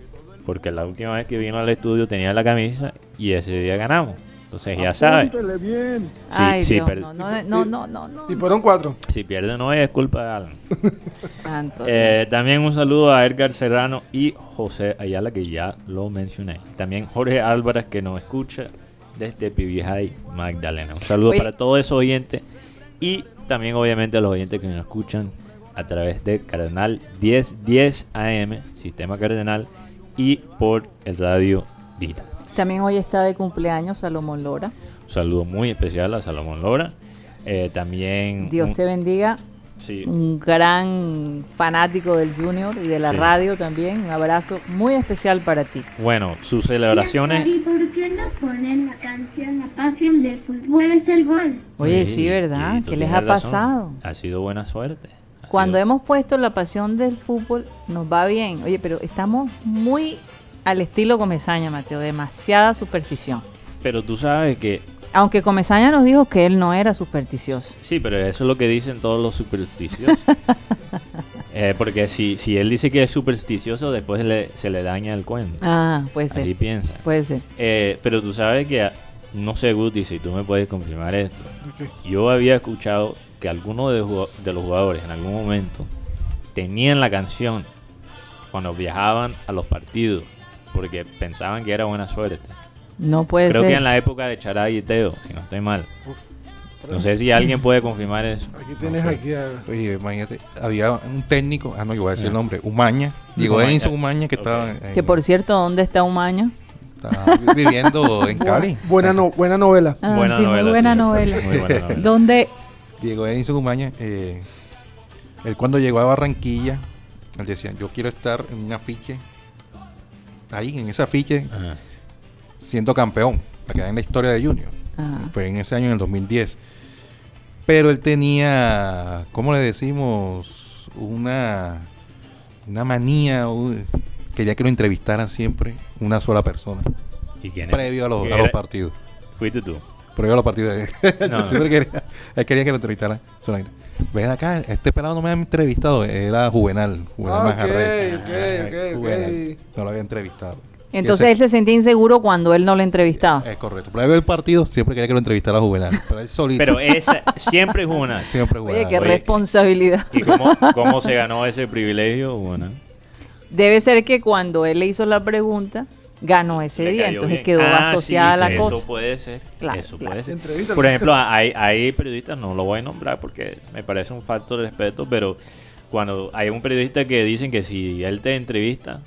porque la última vez que vino al estudio tenía la camisa y ese día ganamos. Entonces ya sabes. Sí, Ay, sí, Dios, per- no, no, no, no, no, no. Y fueron cuatro. Si pierde no es culpa de Alan. Santo Eh, también un saludo a Edgar Serrano y José Ayala, que ya lo mencioné. También Jorge Álvarez, que nos escucha desde Pibijay, Magdalena. Un saludo Oye. para todos esos oyentes y también, obviamente, a los oyentes que nos escuchan a través de Cardenal 1010 AM, Sistema Cardenal, y por el radio Dita. También hoy está de cumpleaños Salomón Lora. Un saludo muy especial a Salomón Lora. Eh, también. Dios un- te bendiga. sí, Un gran fanático del Junior y de la Sí. radio también. Un abrazo muy especial para ti. Bueno, sus celebraciones. ¿Y por qué no ponen la canción La pasión del fútbol es el gol? Oye, sí, ¿verdad? ¿Qué les ha razón. pasado? Ha sido buena suerte. Ha Cuando sido- hemos puesto la pasión del fútbol, nos va bien. Oye, pero estamos muy al estilo Comesaña, Mateo. Demasiada superstición. Pero tú sabes que. Aunque Comesaña nos dijo que él no era supersticioso. Sí, pero eso es lo que dicen todos los supersticiosos. Eh, porque si, si él dice que es supersticioso, después le- se le daña el cuento. Ah, puede ser. Así piensa. Puede ser. Eh, pero tú sabes que, no sé, Guti, si tú me puedes confirmar esto. Yo había escuchado que algunos de los jugadores en algún momento tenían la canción cuando viajaban a los partidos porque pensaban que era buena suerte. No puede Creo ser. que en la época de Charay y Teo, si no estoy mal. No sé si alguien puede confirmar eso. Aquí No tienes sé. aquí a... Oye, imagínate, había un técnico, ah, no, yo voy a decir el nombre, Umaña, Diego Umaña. Edinson Umaña, que estaba, en- Que por cierto, ¿dónde está Umaño? estaba viviendo en Cali. Buena, no, buena novela. Ah, Buena sí, muy novela, buena sí. novela. Muy buena novela. ¿Dónde? Diego Edinson Umaña, eh, él cuando llegó a Barranquilla, él decía, yo quiero estar en un afiche, ahí, en ese afiche, Ajá. siendo campeón, para quedar en la historia de Junior. Fue en ese año, en el 2010. Pero él tenía, ¿cómo le decimos? Una, una manía, un- quería que lo entrevistaran siempre una sola persona, ¿Y quién es? previo a los, partidos. Fuiste tú. Previo a los partidos. No, no. Siempre quería, él quería que lo entrevistaran. solamente. Ven acá, este pelado no me ha entrevistado, era Juvenal, Juvenal Ah, Manjarres. ok, ok, Ah, ok, Juvenal, ok. No lo había entrevistado. Entonces Ese- él se sentía inseguro cuando él no lo entrevistaba. Es correcto. Previo al partido siempre quería que lo entrevistara Juvenal. Pero él solito. Pero esa siempre es una. siempre Oye, Juvenal. qué Oye, responsabilidad. ¿Y cómo, cómo se ganó ese privilegio? Bueno, Debe ser que cuando él le hizo la pregunta, ganó ese le día, entonces bien. quedó Ah, asociada sí, la cosa. Eso puede ser. Claro, eso claro. puede ser. Por ejemplo, hay, hay periodistas, no lo voy a nombrar porque me parece un factor de respeto, pero cuando hay un periodista que dicen que si él te entrevista,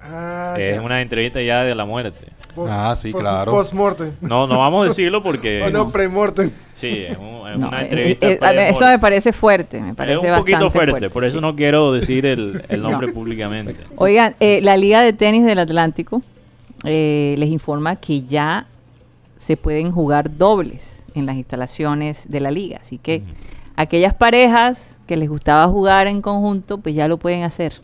Ah, es ya. una entrevista ya de la muerte. Post- Ah, sí, post- claro. Post-mortem. No, no vamos a decirlo porque... O no, pre-mortem. Sí, es, un- es No, una eh, entrevista. eh, a ver, eso me parece fuerte, me es parece un poquito bastante fuerte, por eso sí. no quiero decir el, el nombre públicamente. Oigan, eh, la Liga de Tenis del Atlántico eh, les informa que ya se pueden jugar dobles en las instalaciones de la liga. Así que aquellas parejas que les gustaba jugar en conjunto, pues ya lo pueden hacer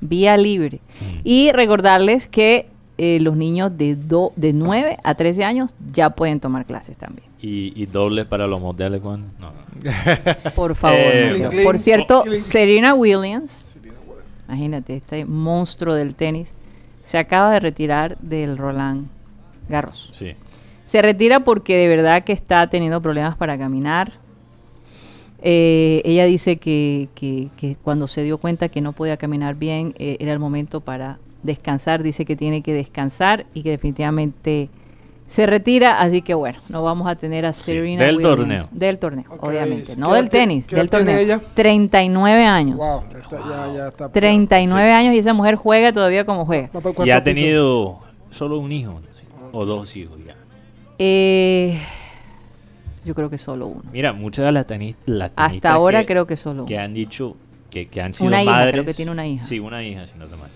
vía libre. Y recordarles que eh, los niños de, do- de 9 a 13 años ya pueden tomar clases también. Y, y dobles para los modelos cuando... No, no. Por favor. Eh, no. Por cierto. Serena Williams, imagínate, este monstruo del tenis, se acaba de retirar del Roland Garros. Sí. Se retira porque de verdad que está teniendo problemas para caminar. Eh, ella dice que, que- que cuando se dio cuenta que no podía caminar bien, eh, era el momento para descansar. Dice que tiene que descansar y que definitivamente se retira. Así que bueno, no vamos a tener a Serena Del Williams. torneo. Del torneo, obviamente. ¿qué No del tenis, del torneo. ella? 39 años. Wow, está- ya, ya está. 39 años y esa mujer juega todavía como juega. Y ha piso. tenido solo un hijo, ¿no? Sí. o dos hijos ya. Eh, yo creo que solo uno. Mira, muchas de las tenis- las tenistas Hasta ahora que, creo que solo que uno. han dicho que, que han sido Una hija, madres. creo que tiene una hija. Sí, una hija, si no te mal.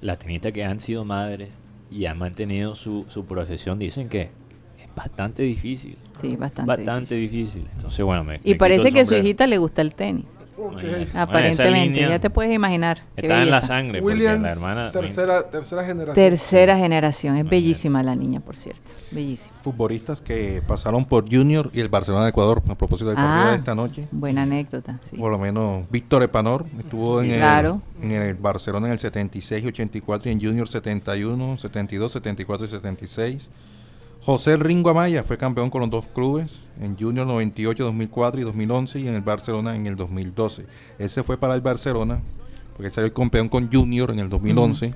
Las tenistas que han sido madres y han mantenido su, su profesión dicen que es bastante difícil. Sí, bastante. Bastante difícil. Entonces, bueno, me. Y me parece que a su hijita le gusta el tenis. Ok. Imagínate. Bueno, Aparentemente, ya te puedes imaginar. Está en la sangre. William, la hermana. tercera, tercera generación. Tercera generación. Es bellísima la niña, por cierto. Bellísima. Futbolistas que pasaron por Junior y el Barcelona de Ecuador a propósito del partido Ah. de esta noche. Buena anécdota, sí. Por lo menos Víctor Epanor estuvo en, Sí, el, claro. en el Barcelona en el 76, 84 y en Junior 71, 72, 74 y 76. José Ringo Amaya fue campeón con los dos clubes en Junior 98, 2004 y 2011 y en el Barcelona en el 2012. Ese fue para el Barcelona porque salió campeón con Junior en el 2011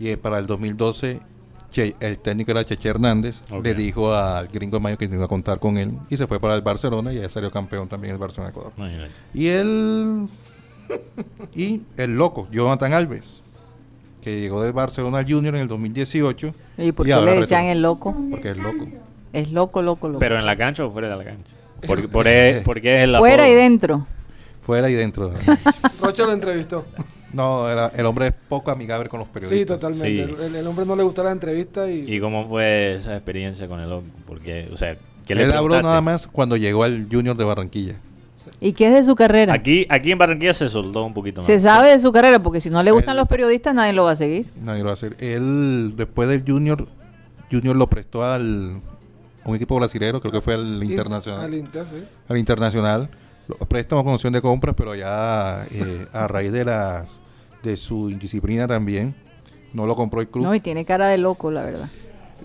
y eh, para el 2012 Che- el técnico era Cheche Hernández, le dijo al gringo Mayo que iba a contar con él y se fue para el Barcelona y ya salió campeón también el Barcelona Ecuador. Imagínate. Y el y el loco, Jonathan Alves, que llegó del Barcelona al Junior en el 2018. ¿Y por y qué le decían el loco? Porque es loco. Es loco, loco, loco. Pero en la cancha o fuera de la cancha. Porque, por, e- porque es el Fuera apodo. y dentro. Fuera y dentro. Rocha lo entrevistó. No, era- el hombre es poco amigable con los Sí, periodistas. totalmente. Sí. El, el- el hombre no le gusta la entrevista y, ¿Y cómo fue esa experiencia con el loco? Porque, o sea, ¿qué le Él habló nada más cuando llegó al Junior de Barranquilla. ¿Y qué es de su carrera? Aquí, aquí en Barranquilla se soltó un poquito más. Se sabe de su carrera, porque si no le gustan Él- los periodistas, nadie lo va a seguir. Nadie lo va a hacer. Él, después del Junior, Junior lo prestó al a un equipo brasilero, creo que fue al in- Internacional. Al Inter, sí. al internacional, lo- préstamo con opción de compras, pero ya eh, a raíz de las de su indisciplina también, no lo compró el club, No, y tiene cara de loco, la verdad.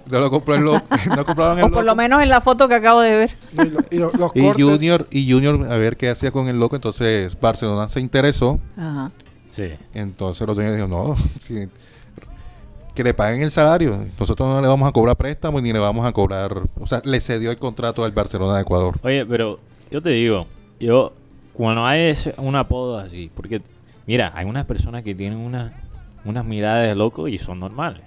no lo compró el lo- no compraron el O por lo menos en la foto que acabo de ver. Y lo- y lo- los y cortes. Junior y Junior a ver qué hacía con el loco, entonces Barcelona se interesó, Ajá. Sí. entonces los dueños dijeron, no, si- que le paguen el salario, nosotros no le vamos a cobrar préstamo ni le vamos a cobrar, o sea, le cedió el contrato al Barcelona de Ecuador. Oye, pero yo te digo, yo, cuando hay ese- un apodo así, porque, mira, hay unas personas que tienen una, unas miradas de loco y son normales.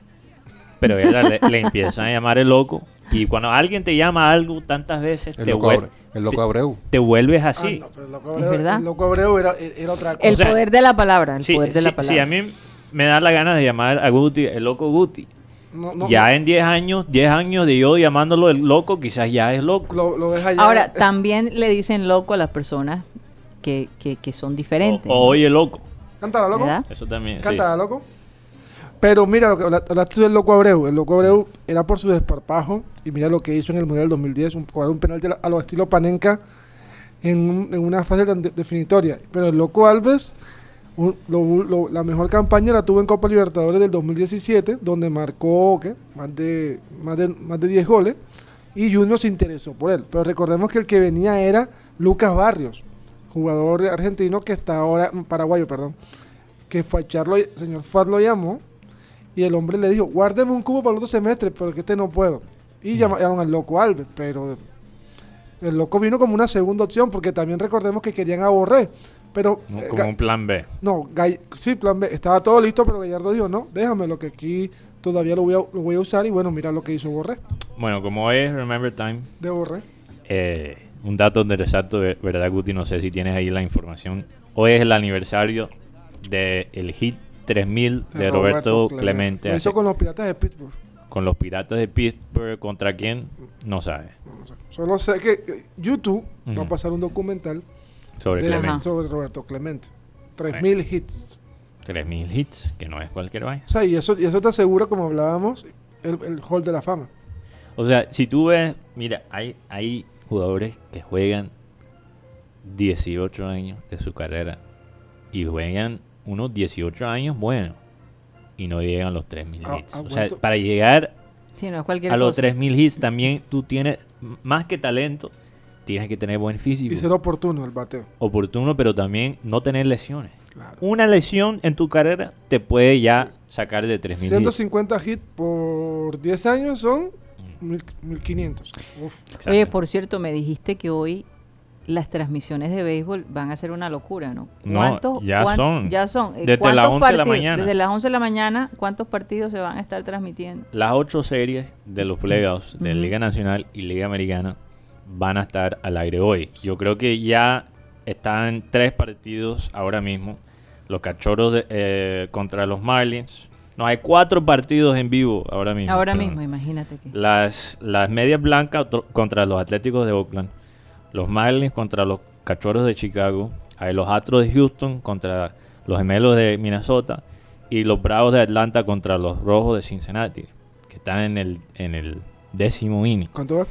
Pero ella le, le empiezan a llamar el loco. Y cuando alguien te llama algo tantas veces, El te, loco, Abre- el loco te- Abreu. te vuelves Ah, así. no, pero el loco ¿Es Abreu, verdad? el loco Abreu era, era otra cosa. El O sea, poder de la palabra, el Sí, poder de sí, la sí, palabra. a mí me da la gana de llamar a Guti el loco Guti. No, no, ya en 10 años, 10 años de yo llamándolo el loco, quizás ya es loco. lo, lo ves allá. Ahora, también le dicen loco a las personas que, que, que son diferentes. O, o oye loco. Cántala, loco. ¿verdad? Eso también. sí. Cántala, loco. Pero mira, lo que habla- hablaste del loco Abreu. El loco Abreu era por su desparpajo. Y mira lo que hizo en el Mundial 2010. Un, un penalti a lo- a lo estilo Panenka en, en una fase tan de- definitoria. Pero el loco Alves, la mejor campaña la tuvo en Copa Libertadores del 2017, donde marcó ¿qué? Más, de, más, de, más de 10 goles. Y Junior se interesó por él. Pero recordemos que el que venía era Lucas Barrios, jugador argentino que está ahora, paraguayo, perdón, que Fachar lo- señor Fat lo llamó y el hombre le dijo, guárdeme un cubo para el otro semestre, pero que este no puedo. Y llamaron al loco Alves, pero el loco vino como una segunda opción, porque también recordemos que querían a Borré. Pero, Como eh, como un plan B. no, Gall- sí, plan B, estaba todo listo, pero Gallardo dijo, no, déjame lo que aquí todavía lo voy a, lo voy a usar. Y bueno, mira lo que hizo Borré, Bueno, como es Remember Time, de Borré. eh, un dato interesante, ver- ¿verdad, Guti? No sé si tienes ahí la información. Hoy es el aniversario del hit 3000 de, Roberto, Clemente. Lo hizo hace- con los Piratas de Pittsburgh. con los Piratas de Pittsburgh. ¿Contra quién? No sabe. No sé. Solo sé que eh, YouTube va a pasar un documental Sobre de- Clemente. sobre Roberto Clemente. 3000 hits. 3000 hits, que no es cualquier vaina. O sea, y eso, y eso te asegura, como hablábamos, el, el Hall de la Fama. O sea, si tú ves, mira, hay, hay jugadores que juegan 18 años de su carrera y juegan unos 18 años buenos y no llegan a los 3000 Ah, hits. ah, o sea, ¿cuánto? para llegar Sí, no a los cosa. 3000 hits también tú tienes, más que talento, tienes que tener buen físico. Y ser oportuno el bateo. Oportuno, pero también no tener lesiones. Claro. Una lesión en tu carrera te puede ya sacar de 3000 hits. 150 hits por 10 años son Mm, mil- 1500. Uf. Oye, por cierto, me dijiste que hoy las transmisiones de béisbol van a ser una locura, ¿no? No, ya cuán- son. Ya son. Desde ¿cuántos las 11 de la mañana. Desde las 11 de la mañana, ¿cuántos partidos se van a estar transmitiendo? Las ocho series de los playoffs de. Liga Nacional y Liga Americana van a estar al aire hoy. Yo creo que ya están tres partidos ahora mismo. Los cachorros de- eh, contra los Marlins. No, hay cuatro partidos en vivo ahora mismo. Ahora mismo, imagínate que. Las, las medias blancas contra los Atléticos de Oakland. Los Marlins contra los Cachorros de Chicago. Hay los Astros de Houston contra los Gemelos de Minnesota. Y los Bravos de Atlanta contra los Rojos de Cincinnati. Que están en el, en el décimo inning. ¿Cuánto va?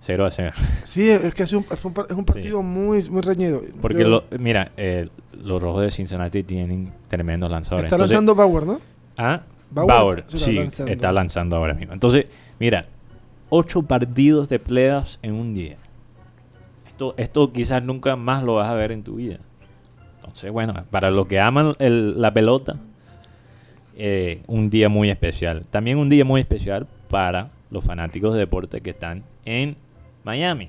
0 a 0. Sí, es que es un, es un par- es un partido muy, muy reñido. Porque, Yo- lo- mira, eh, los Rojos de Cincinnati tienen tremendos lanzadores. está Entonces- lanzando Bauer, ¿no? Ah, Bauer Bauer, se está sí, lanzando. está lanzando ahora mismo. Entonces, mira, ocho partidos de playoffs en un día. Esto, esto quizás nunca más lo vas a ver en tu vida. Entonces, bueno, para los que aman el- la pelota, eh, un día muy especial. También un día muy especial para los fanáticos de deporte que están en Miami.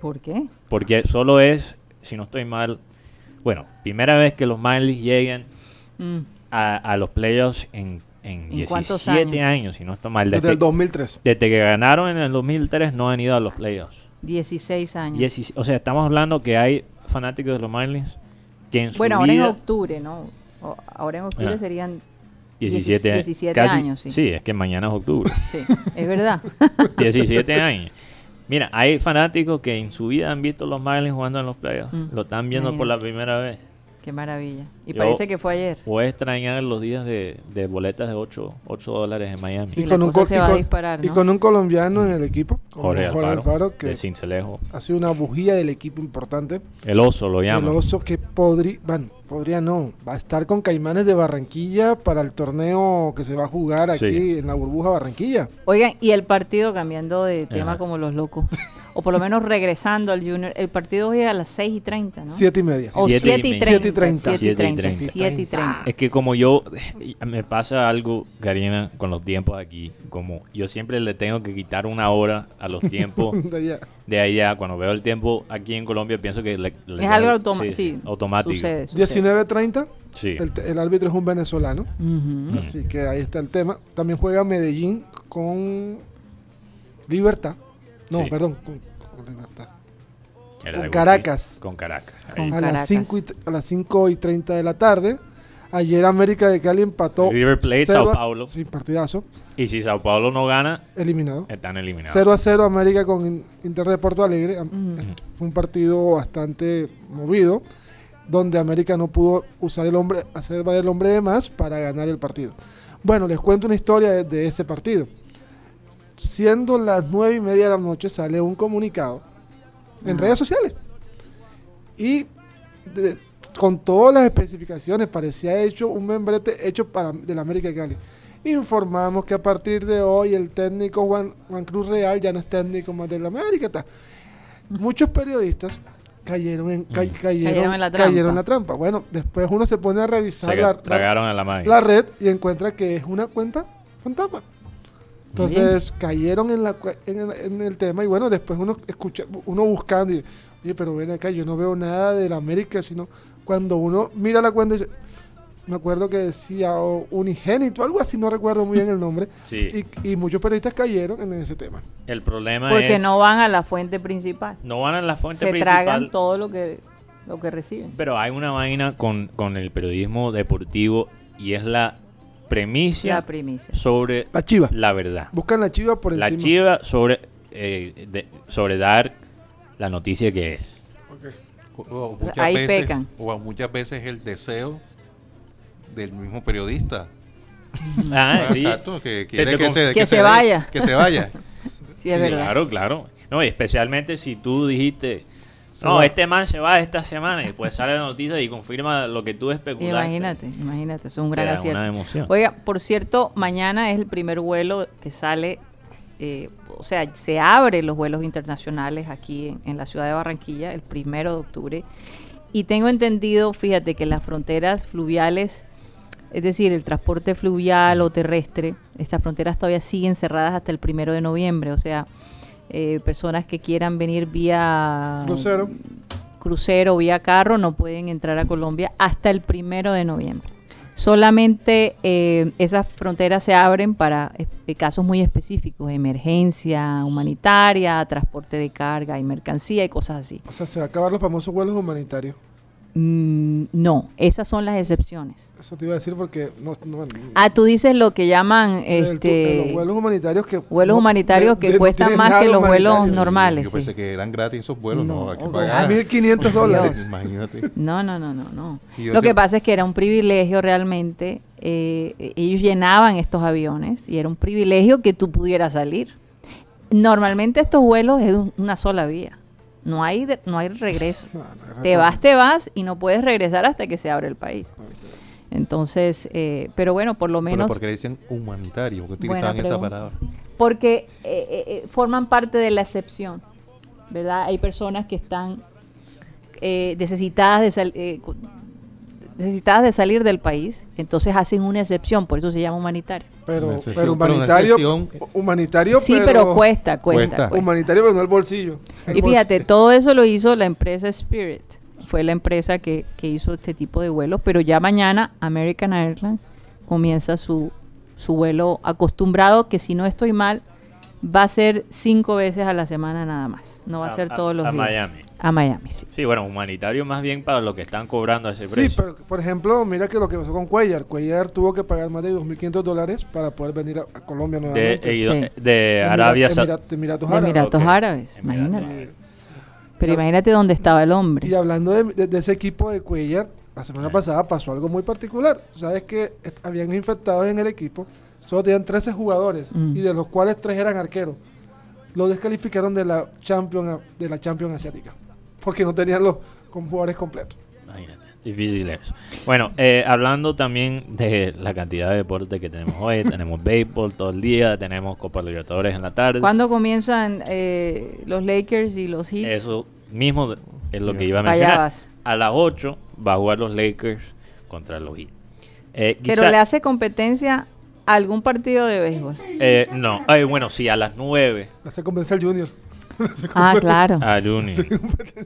¿Por qué? Porque solo es, si no estoy mal, bueno, primera vez que los Marlins llegan Mm, a, a los playoffs en, en ¿En cuántos 17 años? años? si no está mal. Desde Desde, el 2003. desde que ganaron en el 2003 no han ido a los playoffs. 16 años. O sea, estamos hablando que hay fanáticos de los Marlins que en su bueno, ahora en octubre, ¿no? O- ahora en octubre Ah. serían 17, 17 casi- años, sí. Sí, es que mañana es octubre. Sí, es verdad. 17 años. Mira, hay fanáticos que en su vida han visto los Marlins jugando en los playoffs. Mm, Lo están viendo por la primera vez. Qué maravilla. Y Yo- parece que fue ayer. O extrañar los días de, de boletas de 8, 8 dólares en Miami. Sí, se va a con- disparar, y con un colombiano en el equipo, Jorge Alfaro, que de Cincelejo. ha sido una bujía del equipo importante. El oso lo El llaman. oso que podría, bueno, podría no, va a estar con Caimanes de Barranquilla para el torneo que se va a jugar aquí Sí. en la burbuja Barranquilla. Oigan, y el partido, cambiando de tema Ajá. como los locos, o por lo menos regresando al Junior, el partido hoy es a las 6 y 30, ¿no? Siete y media. O Siete y 7 y media. 30. Siete y treinta. 7 y Siete y 30. treinta. 7 y 30. Es que como yo, me pasa algo, Karina, con los tiempos aquí, como yo siempre le tengo que quitar una hora a los tiempos De allá. de allá, cuando veo el tiempo aquí en Colombia, pienso que le- le- Es algo automa- sí, automático. Sucede, sucede. 19.30, Sí. el, el árbitro es un venezolano, Ujú. así que ahí está el tema. También juega Medellín con Libertad. No, Sí. perdón, con, con Libertad. Con Caracas. Con Caracas. Con. A Caracas. las, 5 y, a las 5 y 30 de la tarde. Ayer América de Cali empató. River Plate, 0 Sao Paulo. Sí, partidazo. Y si Sao Paulo no gana, Eliminado. están eliminados. 0 a 0 América con In- Inter de Porto Alegre. Mm. Fue un partido bastante movido, donde América no pudo usar el hombre, hacer valer el hombre de más para ganar el partido. Bueno, les cuento una historia de, de ese partido. Siendo las nueve y media de la noche, sale un comunicado en redes sociales. Y de- con todas las especificaciones, parecía hecho un membrete hecho para del América de Cali. Informamos que a partir de hoy el técnico Juan, Juan Cruz Real ya no es técnico más del América. Muchos periodistas cayeron en, ca- cayeron, Cayeron en la cayeron trampa. en la trampa. Bueno, después uno se pone a revisar Se la, la- tragaron a la red y encuentra que es una cuenta fantasma. Entonces cayeron en, la, en, el, en el tema y bueno, después uno escucha, uno buscando y, oye, pero ven acá, yo no veo nada de la América, sino cuando uno mira la cuenta, dice- me acuerdo que decía o unigénito, algo así, no recuerdo muy bien el nombre, Sí. y, y muchos periodistas cayeron en ese tema. El problema Porque es... no van a la fuente principal. no van a la fuente Se principal. tragan todo lo que, lo que reciben. Pero hay una vaina con, con el periodismo deportivo y es la premicia La primicia. sobre La chiva. la verdad. Buscan la chiva por La encima. chiva sobre, eh, de- sobre dar la noticia que es. O- o muchas Ahí veces, pecan. O muchas veces el deseo del mismo periodista. Ah, sí. Exacto, que Se quiere te que, se, Que se dé- vaya. Que se vaya. Sí, es verdad. Claro, claro. No, y especialmente si tú dijiste, Se no, este man se va esta semana y después sale la noticia y confirma lo que tú especulaste. Imagínate, imagínate, es un gran acierto. una emoción. Oiga, por cierto, mañana es el primer vuelo que sale, eh, o sea, se abren los vuelos internacionales aquí en, en la ciudad de Barranquilla el primero de octubre. Y tengo entendido, fíjate, que las fronteras fluviales, es decir, el transporte fluvial o terrestre, estas fronteras todavía siguen cerradas hasta el primero de noviembre. O sea, eh, personas que quieran venir vía Crucero. crucero vía carro no pueden entrar a Colombia hasta el primero de noviembre. Solamente eh, esas fronteras se abren para eh, casos muy específicos, emergencia humanitaria, transporte de carga y mercancía y cosas así. O sea, se va a acabar los famosos vuelos humanitarios. Mm, no, esas son las excepciones. Eso te iba a decir porque no, no- Ah, tú dices lo que llaman el este los vuelos humanitarios que vuelos no- humanitarios de- que de- cuestan más que los vuelos normales. Yo sí. pensé que eran gratis esos vuelos, no, No, hay que pagar. A 1.500 dólares. Imagínate. No, no, no, no, no. Lo sé- que pasa es que era un privilegio realmente. eh, ellos llenaban estos aviones y era un privilegio que tú pudieras salir. Normalmente estos vuelos es un- una sola vía. No hay, de- no hay regreso. No, no, Te vas, te vas y no puedes regresar hasta que se abre el país. Entonces, eh, pero bueno, por lo menos ¿por qué le dicen humanitario? ¿Por qué Buena utilizaban esa pregunta. palabra? porque eh, eh, eh, forman parte de la excepción, ¿verdad? Hay personas que están eh, necesitadas de sal- eh, necesitadas de salir del país, entonces hacen una excepción, por eso se llama humanitario. Pero, pero humanitario, humanitario, sí, pero, cuesta, cuesta, cuesta. cuesta. Humanitario, pero no el bolsillo. El Y fíjate, bolsillo. todo eso lo hizo la empresa Spirit. Fue la empresa que, que hizo este tipo de vuelos, pero ya mañana American Airlines comienza su, su vuelo acostumbrado, que si no estoy mal, va a ser cinco veces a la semana nada más. No va a, ser todos los a días. Miami. A Miami, sí. Sí, bueno, humanitario más bien para lo que están cobrando a ese Sí, precio. pero por ejemplo, mira que lo que pasó con Cuellar. Cuellar tuvo que pagar más de 2.500 dólares para poder venir a, a Colombia de, nuevamente. eh, Sí. de Arabia Sa- Emirat- Emiratos De Árabes. Emiratos. Árabes, imagínate. Pero imagínate dónde estaba el hombre. Y hablando de, de- de ese equipo de Cuellar, la semana Sí. pasada pasó algo muy particular. Sabes que habían infectados en el equipo, solo tenían 13 jugadores Mm. y de los cuales 3 eran arqueros. Lo descalificaron de la Champions de la Champions Asiática porque no tenían los con jugadores completos. Imagínate, difícil eso. Bueno, eh, hablando también de la cantidad de deporte que tenemos hoy, tenemos béisbol todo el día, tenemos Copa Libertadores en la tarde. ¿Cuándo comienzan eh, los Lakers y los Heat? Eso mismo es lo que iba a mencionar. vas. A las 8 va a jugar los Lakers contra los Heat. Eh, Pero le hace competencia algún partido de béisbol. eh, no, Ay, bueno, sí, a las 9 Hace convencer al Junior. Ah, claro. a Junior.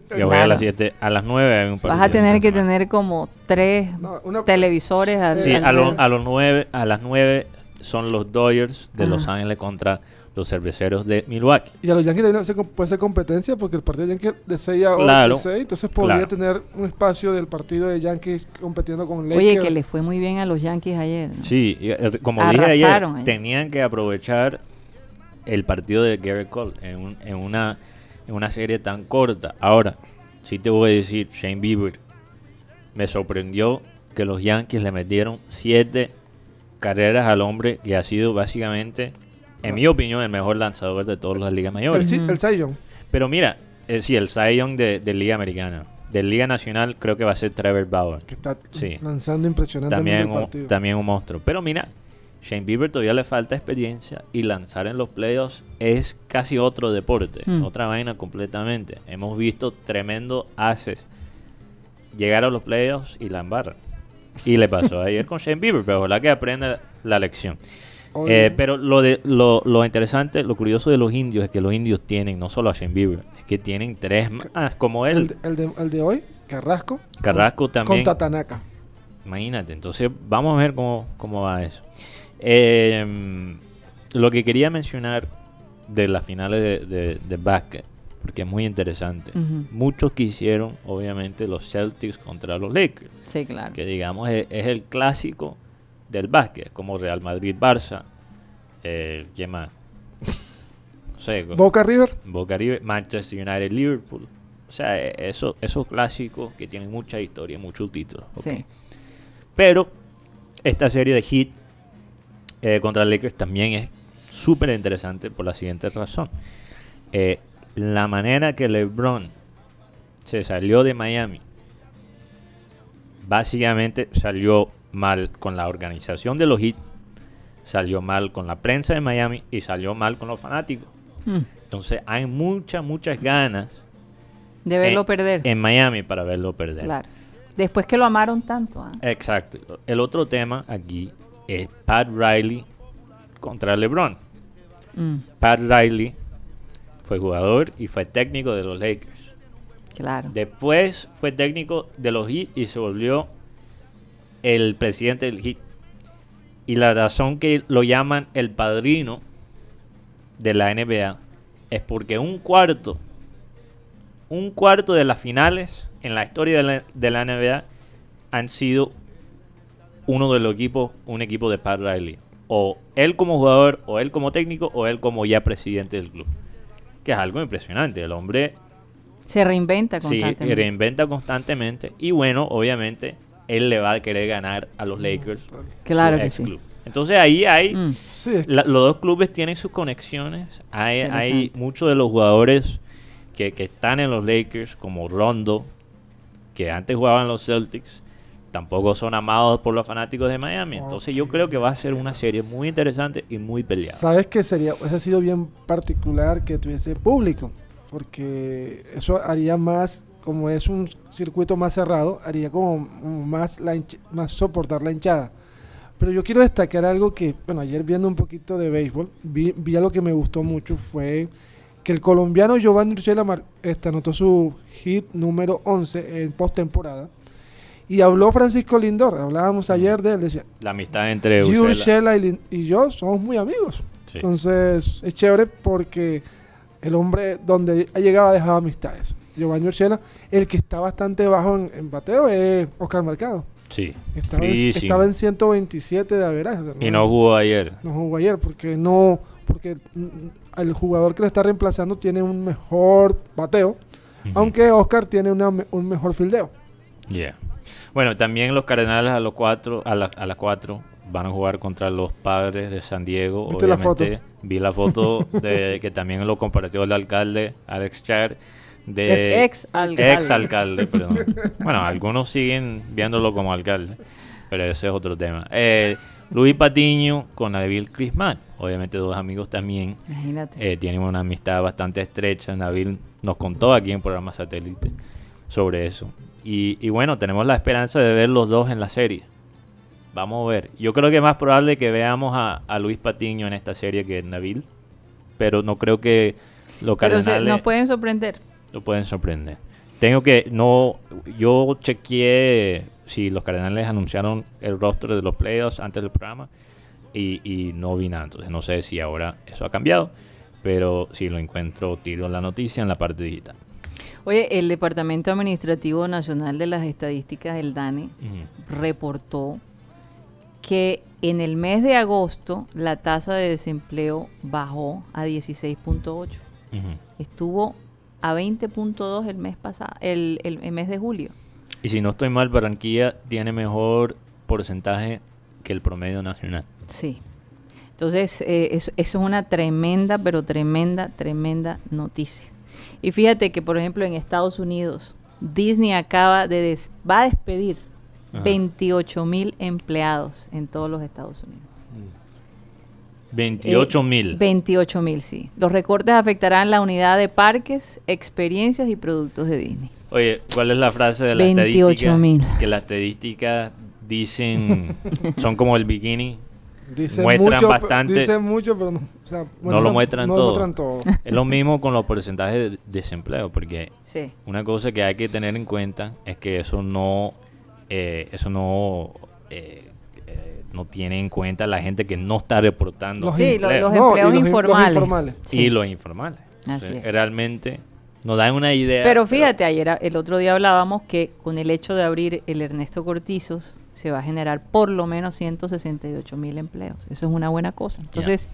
Que voy a las 7. A las 9 hay un partido. Vas a tener que tener como tres No, una- televisores al- Sí, a, lo- a los 9, a las 9 son los Dodgers de Los. Ángeles contra los cerveceros de Milwaukee. Y a los Yankees también se com- puede ser competencia porque el partido de Yankees de 6 a Claro. 6, entonces podría Claro. tener un espacio del partido de Yankees compitiendo con Lakers. Oye, que le fue muy bien a los Yankees ayer. ¿no? Sí, y, eh, como dije ayer, ayer. tenían que aprovechar el partido de Garrett Cole en, un- en una, en una serie tan corta. Ahora, sí te voy a decir, Shane Bieber, me sorprendió que los Yankees le metieron siete carreras al hombre que ha sido básicamente, en mi opinión, el mejor lanzador de todas las ligas mayores. El Cy Young. Pero mira, eh, sí, el Cy Young de, de Liga Americana. De Liga Nacional creo que va a ser Trevor Bauer. que está Sí. lanzando impresionantemente También el un, partido. también un monstruo. Pero mira, Shane Bieber todavía le falta experiencia y lanzar en los playoffs es casi otro deporte, Mm. otra vaina completamente. Hemos visto tremendo haces llegar a los playoffs y la embarran. Y le pasó ayer con Shane Bieber, pero ojalá que aprenda la lección. Eh, pero lo, de, lo, lo interesante, lo curioso de los indios es que los indios tienen no solo a Shane Bieber, es que tienen tres más, como el, él. de- el de, el de hoy, Carrasco. Carrasco con- también. Con Tatanaka. Imagínate, entonces vamos a ver cómo, cómo va eso. Eh, lo que quería mencionar de las finales de, de, de básquet, porque es muy interesante. Ujú. Muchos quisieron, obviamente, los Celtics contra los Lakers, Sí, claro. que digamos es, es el clásico del básquet, como Real Madrid-Barça, eh, ¿qué más? No sé, Boca River. Boca River, Manchester United, Liverpool. O sea, eh, eso, esos clásicos que tienen mucha historia, muchos títulos. Sí. Pero esta serie de Heat eh, contra Lakers también es súper interesante por la siguiente razón. Eh, la manera que LeBron se salió de Miami, básicamente salió mal con la organización de los Heat, salió mal con la prensa de Miami y salió mal con los fanáticos. Mm. Entonces hay muchas, muchas ganas De verlo en- perder. en Miami para verlo perder. Claro. Después que lo amaron tanto. ¿ah? Exacto. El otro tema aquí es Pat Riley contra LeBron. Mm, Pat Riley fue jugador y fue técnico de los Lakers. claro. Después fue técnico de los Heat y se volvió el presidente del Heat. Y la razón que lo llaman el padrino de la NBA es porque un cuarto, un cuarto de las finales en la historia de la, de la NBA han sido uno de los equipos, un equipo de Pat Riley. O él como jugador, o él como técnico, o él como ya presidente del club. Que es algo impresionante. El hombre Se reinventa Sí, constantemente. reinventa constantemente. Y bueno, obviamente, él le va a querer ganar a los Lakers. Claro su que ex sí. club. Entonces ahí hay. Mm, Sí, es- la- los dos clubes tienen sus conexiones. Hay, muchos de los jugadores que, que están en los Lakers, como Rondo, que antes jugaban en los Celtics, tampoco son amados por los fanáticos de Miami. Entonces yo creo que va a ser una serie muy interesante y muy peleada. Sabes que sería, hubiese sido bien particular que tuviese público, porque eso haría más, como es un circuito más cerrado, haría como más, la más soportar la hinchada. Pero yo quiero destacar algo que, bueno, ayer viendo un poquito de béisbol, vi, vi algo que me gustó mucho, fue que el colombiano Giovanni Urshela este, anotó su hit número 11 en postemporada. Y habló Francisco Lindor, hablábamos ayer de él, decía, La amistad entre Urshela- y, y yo somos muy amigos. Sí. Entonces es chévere porque el hombre donde ha llegado ha dejado amistades. Giovanni Urshela, el que está bastante bajo en, en bateo es Oscar Mercado. Sí, Estaba, en, estaba en 127 de o sea, Y no jugó ayer. no jugó ayer porque no porque el jugador que lo está reemplazando tiene un mejor bateo, aunque Oscar tiene una un mejor fildeo. Yeah. Bueno, también los Cardenales a los cuatro, a, la- a las 4 van a jugar contra los Padres de San Diego. ¿Viste la obviamente. Vi la foto de que también lo compartió el alcalde Alex Char de Ex alcalde. ex alcalde, perdón. Bueno, algunos siguen viéndolo como alcalde, pero ese es otro tema. Eh, Luis Patiño con Nabil Crisman, obviamente dos amigos también. Imagínate. Eh, tienen una amistad bastante estrecha. Nabil nos contó aquí en programa satélite sobre eso. Y, y bueno, tenemos la esperanza de ver los dos en la serie. Vamos a ver. Yo creo que es más probable que veamos a, a Luis Patiño en esta serie que Nabil. Pero no creo que los Pero se- nos pueden sorprender. Lo pueden sorprender. Tengo que, no, yo chequeé si los Cardenales anunciaron el rostro de los playoffs antes del programa. y, y no vi nada. Entonces no sé si ahora eso ha cambiado, pero si lo encuentro, tiro la noticia en la parte digital. Oye, el Departamento Administrativo Nacional de las Estadísticas, el DANE, reportó que en el mes de agosto la tasa de desempleo bajó a 16.8. Ujú. Estuvo a 20.2 el mes pasado, el, el- el mes de julio. Y si no estoy mal, Barranquilla tiene mejor porcentaje que el promedio nacional. Sí. Entonces, eh, eso, eso es una tremenda, pero tremenda, tremenda noticia. Y fíjate que, por ejemplo, en Estados Unidos, Disney acaba de des- va a despedir Ajá. 28 mil empleados en todos los Estados Unidos. 28 Eh, mil. 28 mil, sí. Los recortes afectarán la unidad de parques, experiencias y productos de Disney. Oye, ¿cuál es la frase de la 28.000. estadística? Que las estadísticas dicen, son como el bikini, Dicen muestran mucho, bastante. Dicen mucho, pero no, o sea, no lo muestran no todo. muestran todo. Es lo mismo con los porcentajes de desempleo, porque Sí. una cosa que hay que tener en cuenta es que eso no, eh, eso no, eh, eh, no tiene en cuenta la gente que no está reportando Los Sí, No, y empleos los in- los informales. informales. Sí. y los informales. Así es. Realmente nos dan una idea. Pero fíjate, ayer, el otro día hablábamos que con el hecho de abrir el Ernesto Cortizos se va a generar por lo menos 168 mil empleos. Eso es una buena cosa. Entonces,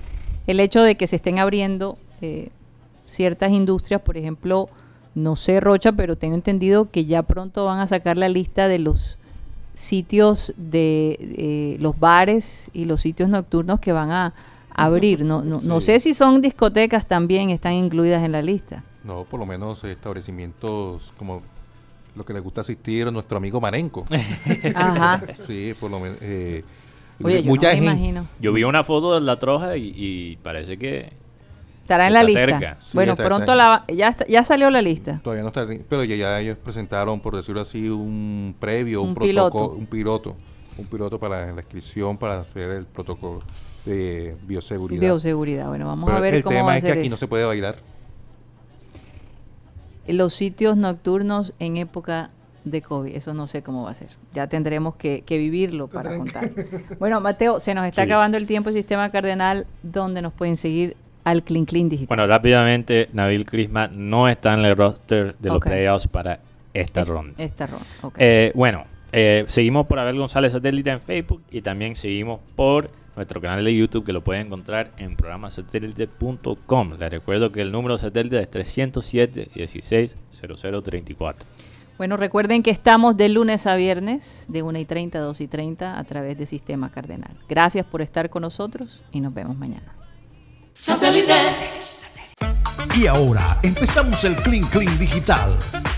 el hecho de que se estén abriendo eh, ciertas industrias, por ejemplo, no sé Rocha, pero tengo entendido que ya pronto van a sacar la lista de los sitios de eh, los bares y los sitios nocturnos que van a abrir. No, no, no sé si son discotecas también están incluidas en la lista. No, por lo menos establecimientos como lo que le gusta asistir a nuestro amigo Marenco. Ajá. Sí, por lo menos. eh, Oye, yo mucha no me gente. imagino. Yo vi una foto de la troja y, y parece que Estará en la lista. cerca. Sí, bueno, está- pronto está. la, ya, está- ya salió la lista. Todavía no está, pero ya, ya ellos presentaron, por decirlo así, un previo, un, Un protocolo, piloto. un piloto, un piloto para la inscripción para hacer el protocolo de bioseguridad. Bioseguridad. Bueno, vamos Pero a ver el cómo va tema a es que aquí no se puede bailar. Los sitios nocturnos en época de COVID. Eso no sé cómo va a ser. Ya tendremos que, que vivirlo para contar. Bueno, Mateo, se nos está Sí. acabando el tiempo. Sistema Cardenal, donde nos pueden seguir al Clean Clean Digital. Bueno, rápidamente, Nabil Crisma no está en el roster de los Ok. playoffs para esta Es- ronda. Esta ronda. ok. Eh, bueno, eh, seguimos por Abel González Satélite en Facebook y también seguimos por nuestro canal de YouTube que lo pueden encontrar en programasatélite.com. Les recuerdo que el número satélite es 307 16 0034. Bueno, recuerden que estamos de lunes a viernes, de 1 y 30 a 2 y 30, a través de Sistema Cardenal. Gracias por estar con nosotros y nos vemos mañana. Y ahora empezamos el Clean Clean Digital.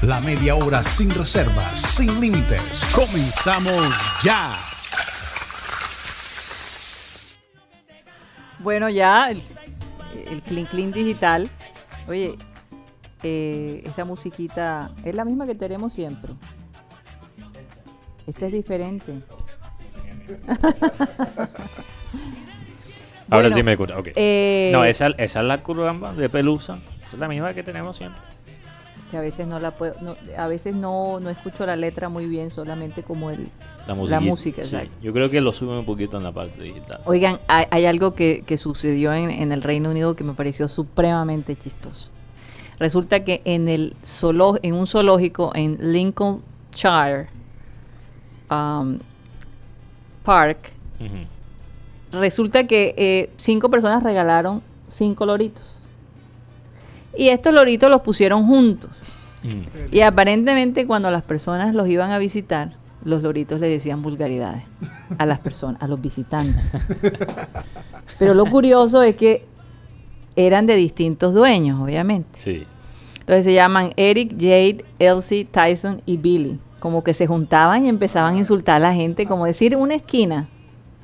La media hora sin reservas, sin límites. Comenzamos ya. Bueno, ya el, el Clean Clean Digital. Oye, eh, esta musiquita es la misma que tenemos siempre. Esta es diferente. Ahora Bueno, sí me escucha. ok. eh, no, esa, esa es la curvamba de pelusa. Es la misma que tenemos siempre. Que a veces no la puedo, no, a veces no, no escucho la letra muy bien, solamente como el, La, La música, sí. exacto. Yo creo que lo suben un poquito en la parte digital. Oigan, hay, hay algo que, que sucedió en, en el Reino Unido que me pareció supremamente chistoso. Resulta que en el zoolo- en un zoológico en Lincolnshire um, Park, Ujú. Resulta que eh, cinco personas regalaron cinco loritos. Y estos loritos los pusieron juntos. Mm. Y aparentemente cuando las personas los iban a visitar, los loritos le decían vulgaridades a las personas, a los visitantes. Pero lo curioso es que eran de distintos dueños, obviamente. Sí. Entonces se llaman Eric, Jade, Elsie, Tyson y Billy. Como que se juntaban y empezaban a insultar a la gente, como decir una esquina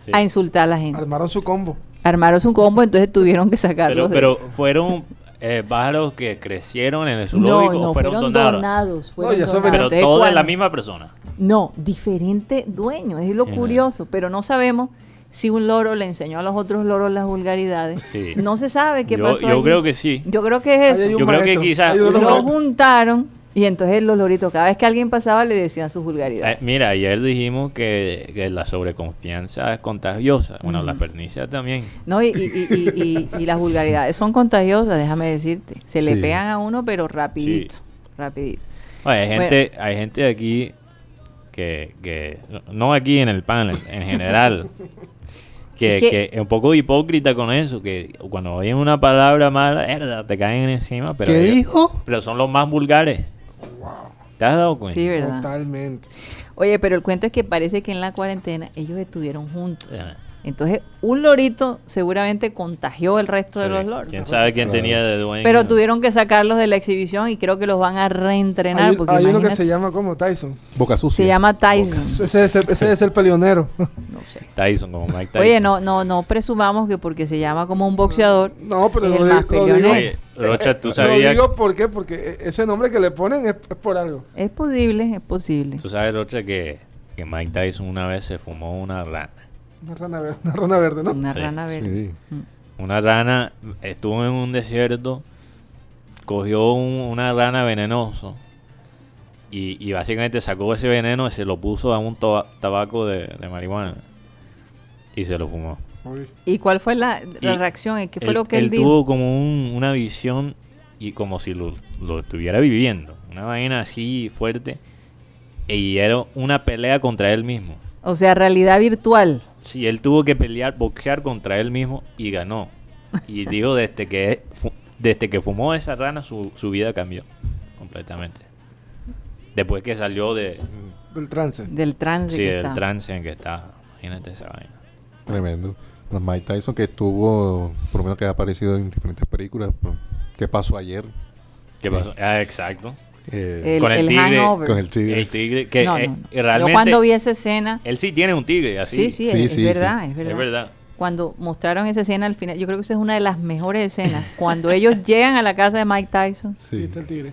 sí. a insultar a la gente. Armaron su combo. Armaron su combo, entonces tuvieron que Pero, sacarlos. de- pero fueron eh, pájaros que crecieron en el no, zoológico no, o fueron, fueron donados. donados. fueron ya donados. Pero es la misma persona. No, diferente dueño, es lo curioso, pero no sabemos si un loro le enseñó a los otros loros las vulgaridades. Sí. No se sabe qué Yo, pasó. yo allí. creo que sí. Yo creo que es eso. Yo creo que quizás Lo juntaron, Y entonces los loritos, cada vez que alguien pasaba le decían sus Eh, vulgaridades. mira, ayer dijimos que, que la sobreconfianza es contagiosa. Bueno, la pernicia también. No, y, y- y- y- y- y las vulgaridades son contagiosas, déjame decirte. Se le Sí. pegan a uno, pero rapidito, rapidito. Oye, hay Bueno. gente, hay gente aquí que, que, no aquí en el panel, en general, que, Es que- que es un poco hipócrita con eso, que cuando oyen una palabra mala, te caen encima, pero ¿Qué ellos- dijo? Pero son los más vulgares. ¿Te has dado cuenta? Sí, ¿verdad? Totalmente. Oye, pero el cuento es que parece que en la cuarentena ellos estuvieron juntos. Entonces, un lorito seguramente contagió el resto de los loros. ¿Quién sabe quién Claro. tenía de dueño? Pero tuvieron que sacarlos de la exhibición y creo que los van a reentrenar. Hay, porque hay uno que se llama como Tyson. Boca sucia. se llama Tyson. Ese, es el- ese es el peleonero. No sé. Tyson, como Mike Tyson. Oye, no, no, no presumamos que porque se llama como un boxeador. No, pero es lo, el di- más lo peleonero. digo. Oye, Rocha, tú Lo sabías, digo ¿por qué? porque e- ese nombre que le ponen es, es por algo. Es posible, es posible. tú sabes, Rocha, que, que Mike Tyson una vez se fumó una rana. Una rana verde, una rana verde ¿no? Una Sí, rana verde. Sí. Mm. Una rana estuvo en un desierto, cogió un- una rana venenoso y, y básicamente sacó ese veneno y se lo puso a un tabaco de, de marihuana y se lo fumó. Uy. ¿Y cuál fue la, la Y reacción? ¿Qué fue él, lo que él, él dijo? tuvo como un- una visión y como si lo, lo estuviera viviendo, una vaina así fuerte y era una pelea contra él mismo. O sea, realidad virtual. Sí, él tuvo que pelear, boxear contra él mismo y ganó. Y dijo desde que desde que fumó esa rana su, su vida cambió completamente. Después que salió de Del trance. Del trance sí, que del trance en que estaba. Imagínate esa vaina. Tremendo. Pues Mike Tyson que estuvo, por lo menos que ha aparecido en diferentes películas. pues, ¿Qué pasó ayer? ¿Qué pasó? Ah, exacto. Eh, El, Con el el tigre, hangover. con el tigre. El tigre que No, eh, no, no. realmente Yo cuando vi esa escena, él sí tiene un tigre así. sí, sí, Sí, es, sí, es verdad, sí. es verdad. Es verdad. Cuando mostraron esa escena al final, yo creo que esa es una de las mejores escenas. Cuando ellos llegan a la casa de Mike Tyson, sí.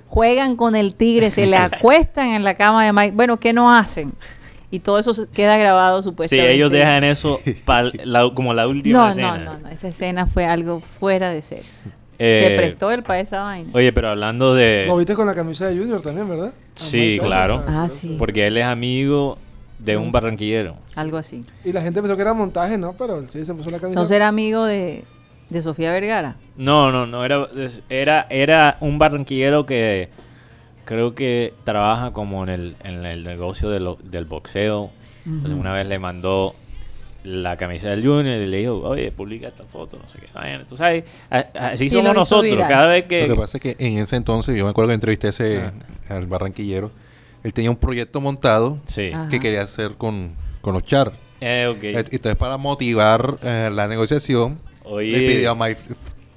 juegan con el tigre, se le acuestan en la cama de Mike. Bueno, ¿qué no hacen? Y todo eso queda grabado Sí, supuestamente. ellos dejan eso la- como la última no, escena. no, no, no, esa escena fue algo fuera de serie. Eh, se prestó el para esa vaina. Oye, pero hablando de... Lo viste con la camisa de Junior también, ¿verdad? Sí, claro. Ah, sí. Porque él es amigo de un barranquillero. Algo así. Y la gente pensó que era montaje, ¿no? Pero él sí se puso la camisa. No será amigo de, de Sofía Vergara. No, no, no, era, era, era un barranquillero que creo que trabaja como en el, en el negocio de lo- del boxeo. Entonces Ujú. una vez le mandó la camisa del Junior y le dijo, oye, publica esta foto, no sé qué. Vaina, tú sabes, así somos nosotros. viral. Cada vez que... Lo que pasa es que en ese entonces, yo me acuerdo que entrevisté a ese, Ah. al barranquillero. Él tenía un proyecto montado Sí. Ajá. que quería hacer con, con los char. Eh, Entonces, para motivar eh, la negociación, Oye. le pidió a Mike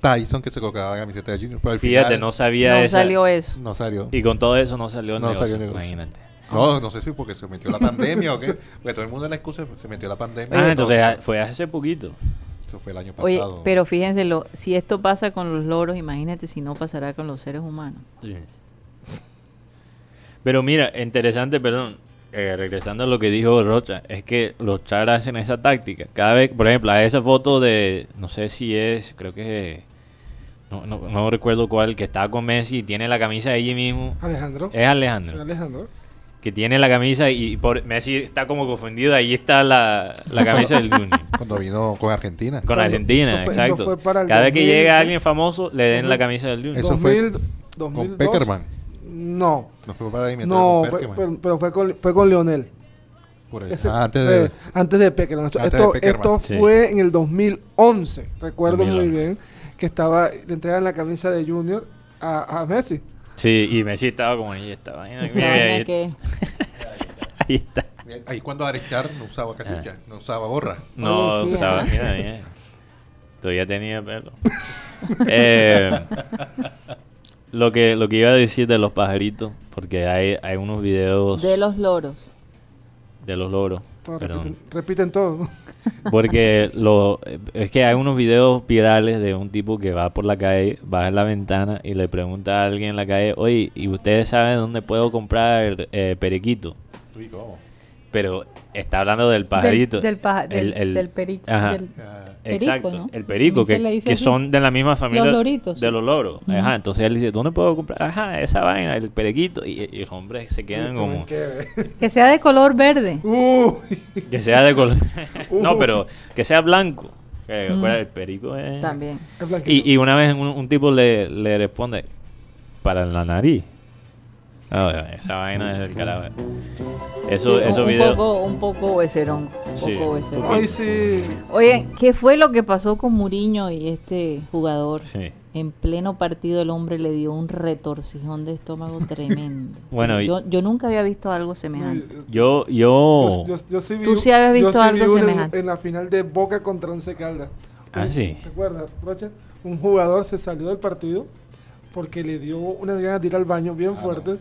Tyson que se colocara la camiseta de Junior. Pero al Fíjate, final no sabía No esa- salió eso. no salió. Y con todo eso no salió el No negocio, salió el negocio. Imagínate. No, no sé si porque se metió la pandemia o qué. Porque todo el mundo en la excusa se metió la pandemia. Ah, entonces ah, fue hace poquito. Eso fue el año Oye, pasado. pero fíjense, lo, si esto pasa con los loros, imagínate si no pasará con los seres humanos. Sí. Pero mira, interesante, perdón, eh, regresando a lo que dijo Rocha, es que los char hacen esa táctica. Cada vez, por ejemplo, a esa foto de, no sé si es, creo que, no, no, no recuerdo cuál, que está con Messi y tiene la camisa de allí mismo. Alejandro. Es Alejandro. Sí, Alejandro. Que tiene la camisa y por, Messi está como confundido, ahí está la, la camisa del Junior. Cuando vino con Argentina. Con Argentina, eso fue- eso exacto. fue para el Cada vez que 2000, llega alguien famoso, le den la 2000. camisa del Junior. Eso fue 2000, con 2002. Peckerman. No. No fue para imitar No, con fue- Peckerman. pero, pero fue con, fue con Leonel. Por. Ese- Ah, antes de... antes de Peckerman. Esto, de esto, Peckerman. esto Sí. fue en el 2011. Recuerdo muy 2011. bien que estaba le entregan la camisa de Junior a, a Messi. Sí, y Messi estaba como ahí, estaba. Mira, mira, La vaina ahí, que- ahí está. Ahí cuando Arechar no usaba cachucha, no usaba gorra. No, Oye, sí, usaba, ¿ah? mira, mira. Todavía tenía pelo. Eh, lo que lo que iba a decir de los pajaritos, porque hay, hay unos videos de los loros. de los loros. Todos perdón. repiten, repiten todo. Porque lo, es que hay unos videos virales de un tipo que va por la calle, baja en la ventana y le pregunta a alguien en la calle, oye, ¿y ustedes saben dónde puedo comprar eh, periquito? Uy, ¿cómo? pero está hablando del pajarito. del paja- del- El- el- del perico, Ajá. del perico, Exacto, ¿no? el perico, que, que así. son de la misma familia Los loritos, de sí. los loros. Ajá, entonces él dice, ¿dónde puedo comprar? Ajá, esa vaina, el periquito. Y, y los hombres se quedan como... Que sea de color verde. Que sea de color. Uh. no, pero que sea blanco. Que, Mm. el perico es. También. Y, y una vez un, un tipo le, le responde: Para la nariz. No, esa vaina es del carajo. Eso, Sí, esos un, videos. poco, un poco becerón. Un Sí, poco becerón. Ay, sí. Oye, ¿qué fue lo que pasó con Muriño y este jugador? Sí. En pleno partido el hombre le dio un retorcijón de estómago tremendo. Bueno, yo, yo nunca había visto algo semejante. Yo, yo. Yo, yo- yo sí vi, Tú sí habías yo visto sí algo vi semejante. En, la final de Boca contra Once Caldas. Ah, sí. ¿Te acuerdas, Rocha? Un jugador se salió del partido porque le dio unas ganas de ir al baño bien fuertes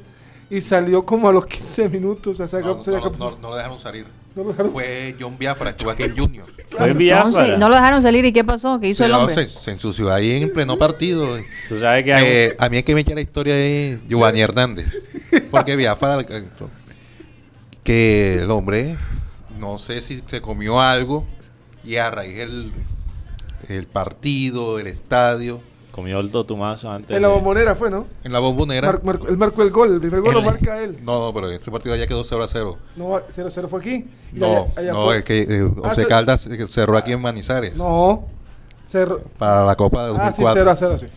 y salió como a los 15 minutos. O sea, se No, acabó- se no, acabó- no, no lo dejaron salir. No lo dejaron Fue John Biafra, estuvo aquí en Junior. Fue Entonces, Biafra. no lo dejaron salir y ¿qué pasó? ¿Qué hizo el hombre? se, se ensució ahí en pleno partido. Tú sabes que hay. Eh, a mí es que me echa la historia de Giovanni Hernández. Porque Biafra, que el hombre, no sé si se comió algo y a raíz del el partido, el estadio, Comió el totumazo antes. En la bombonera fue, ¿no? en la bombonera. Mar- marcó- él marcó el gol, el primer gol En lo marca él. no, no, pero ese partido ya quedó 0 a 0. No, 0-0 fue aquí. No, allá- allá no, fue. es que eh, Ah, Once se- Caldas eh, cerró aquí en Manizales No. Cerró. para la Copa de Ah, sí, 2004. 0 a 0, sí.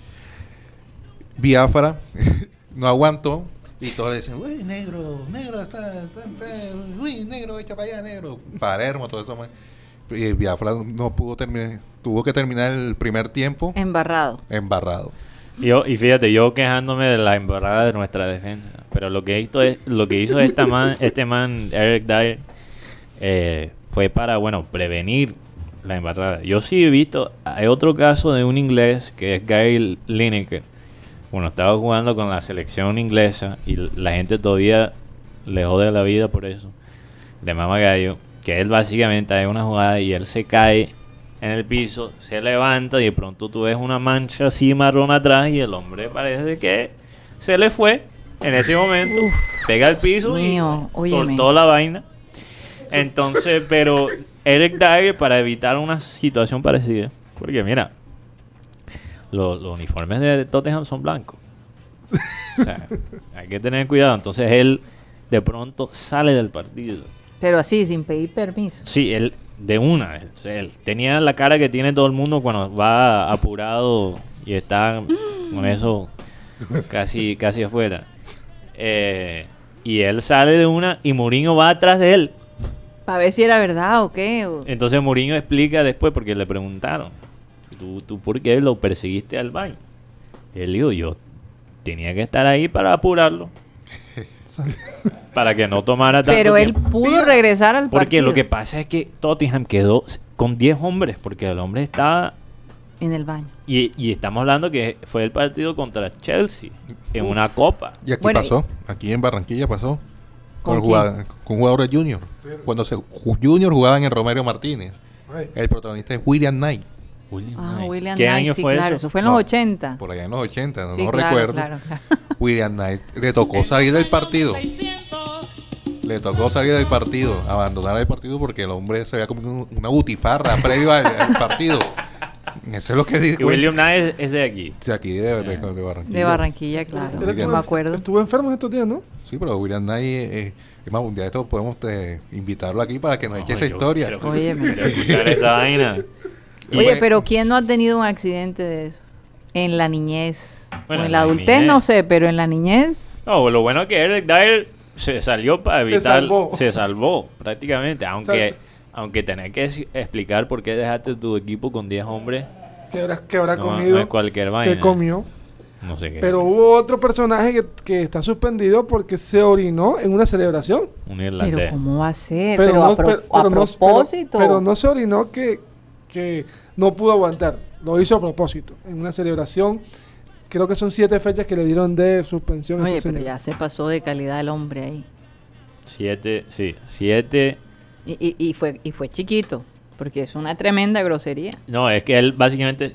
Biafra no aguantó y todos le decían, uy, negro, negro, está, está, está, uy, negro, echa para allá, negro. Palermo, todo eso. man. Y Biafra no pudo terminar, tuvo que terminar el primer tiempo Embarrado. embarrado. Yo, y fíjate, yo quejándome de la embarrada de nuestra defensa. Pero lo que hizo, es, lo que hizo esta man, este man, Eric Dyer, eh, fue para, bueno, prevenir la embarrada. Yo sí he visto, hay otro caso de un inglés que es Gary Lineker. Bueno, estaba jugando con la selección inglesa y la gente todavía le jode la vida por eso. De Mama Gallo, que él básicamente hay una jugada y él se cae en el piso, se levanta y de pronto tú ves una mancha así marrón atrás y el hombre parece que se le fue en ese momento, pega el piso y soltó la vaina. Entonces, pero Eric Dyer para evitar una situación parecida, porque mira, los, los uniformes de Tottenham son blancos. O sea, hay que tener cuidado. Entonces él de pronto sale del partido. Pero así, sin pedir permiso. Sí, él de una. él tenía la cara que tiene todo el mundo cuando va apurado y está con eso casi, casi afuera. Eh, y él sale de una y Mourinho va atrás de él. Para ver si era verdad o qué. o- Entonces Mourinho explica después porque le preguntaron, ¿tú, tú por qué lo perseguiste al baño? Él dijo, yo tenía que estar ahí para apurarlo. Para que no tomara tanto Pero él tiempo. pudo regresar al Porque partido. lo que pasa es que Tottenham quedó con 10 hombres, porque el hombre estaba... En el baño. Y, y estamos hablando que fue el partido contra Chelsea, en una copa. Y aquí Bueno, pasó, aquí en Barranquilla pasó. ¿Con Con, el jugador, con un jugador de Junior. Cuando se, Junior jugaba en el Romero Martínez. Ay. El protagonista es William Knight. William Ah, Knight. William ¿Qué Knight, año sí, fue claro. eso? Eso fue en No, los 80. Por allá en los 80, no, Sí, no claro, recuerdo. claro, claro. William Knight le tocó salir del partido. Le tocó salir del partido, abandonar el partido porque el hombre se había comido un- una butifarra previo al, al partido. Eso es lo que dijo. Y William Knight es, es de aquí. De aquí de, de- de Barranquilla. De Barranquilla, claro. Estuvo- me acuerdo. Estuvo enfermo en estos días, ¿no? Sí, pero William Knight, eh, es más, un día de esto podemos eh, invitarlo aquí para que nos eche esa historia. esa vaina. Oye, pero ¿quién no ha tenido un accidente de eso? En la niñez. Bueno, o en la la adultez niñez. no sé, pero en la niñez. No, lo bueno es que Eric Dyer se salió para Se evitar. salvó. Se salvó, prácticamente. Aunque, Sal- aunque tenés que explicar por qué dejaste tu equipo con 10 hombres. Que habrá, que habrá No, comido. no es cualquier vaina. que comió. No sé qué. Pero hubo otro personaje que, que está suspendido porque se orinó en una celebración. un Pero irlandés. ¿cómo va a ser? Pero, Pero, no, a, pro- pero- a pero no- pero- propósito. pero no se orinó que, que no pudo aguantar. Lo hizo a propósito. En una celebración. Creo que son siete fechas que le dieron de suspensión a Oye, este pero señor. ya se pasó de calidad el hombre ahí. Siete, sí, siete. Y, y, y fue, y fue chiquito, porque es una tremenda grosería. No, es que él básicamente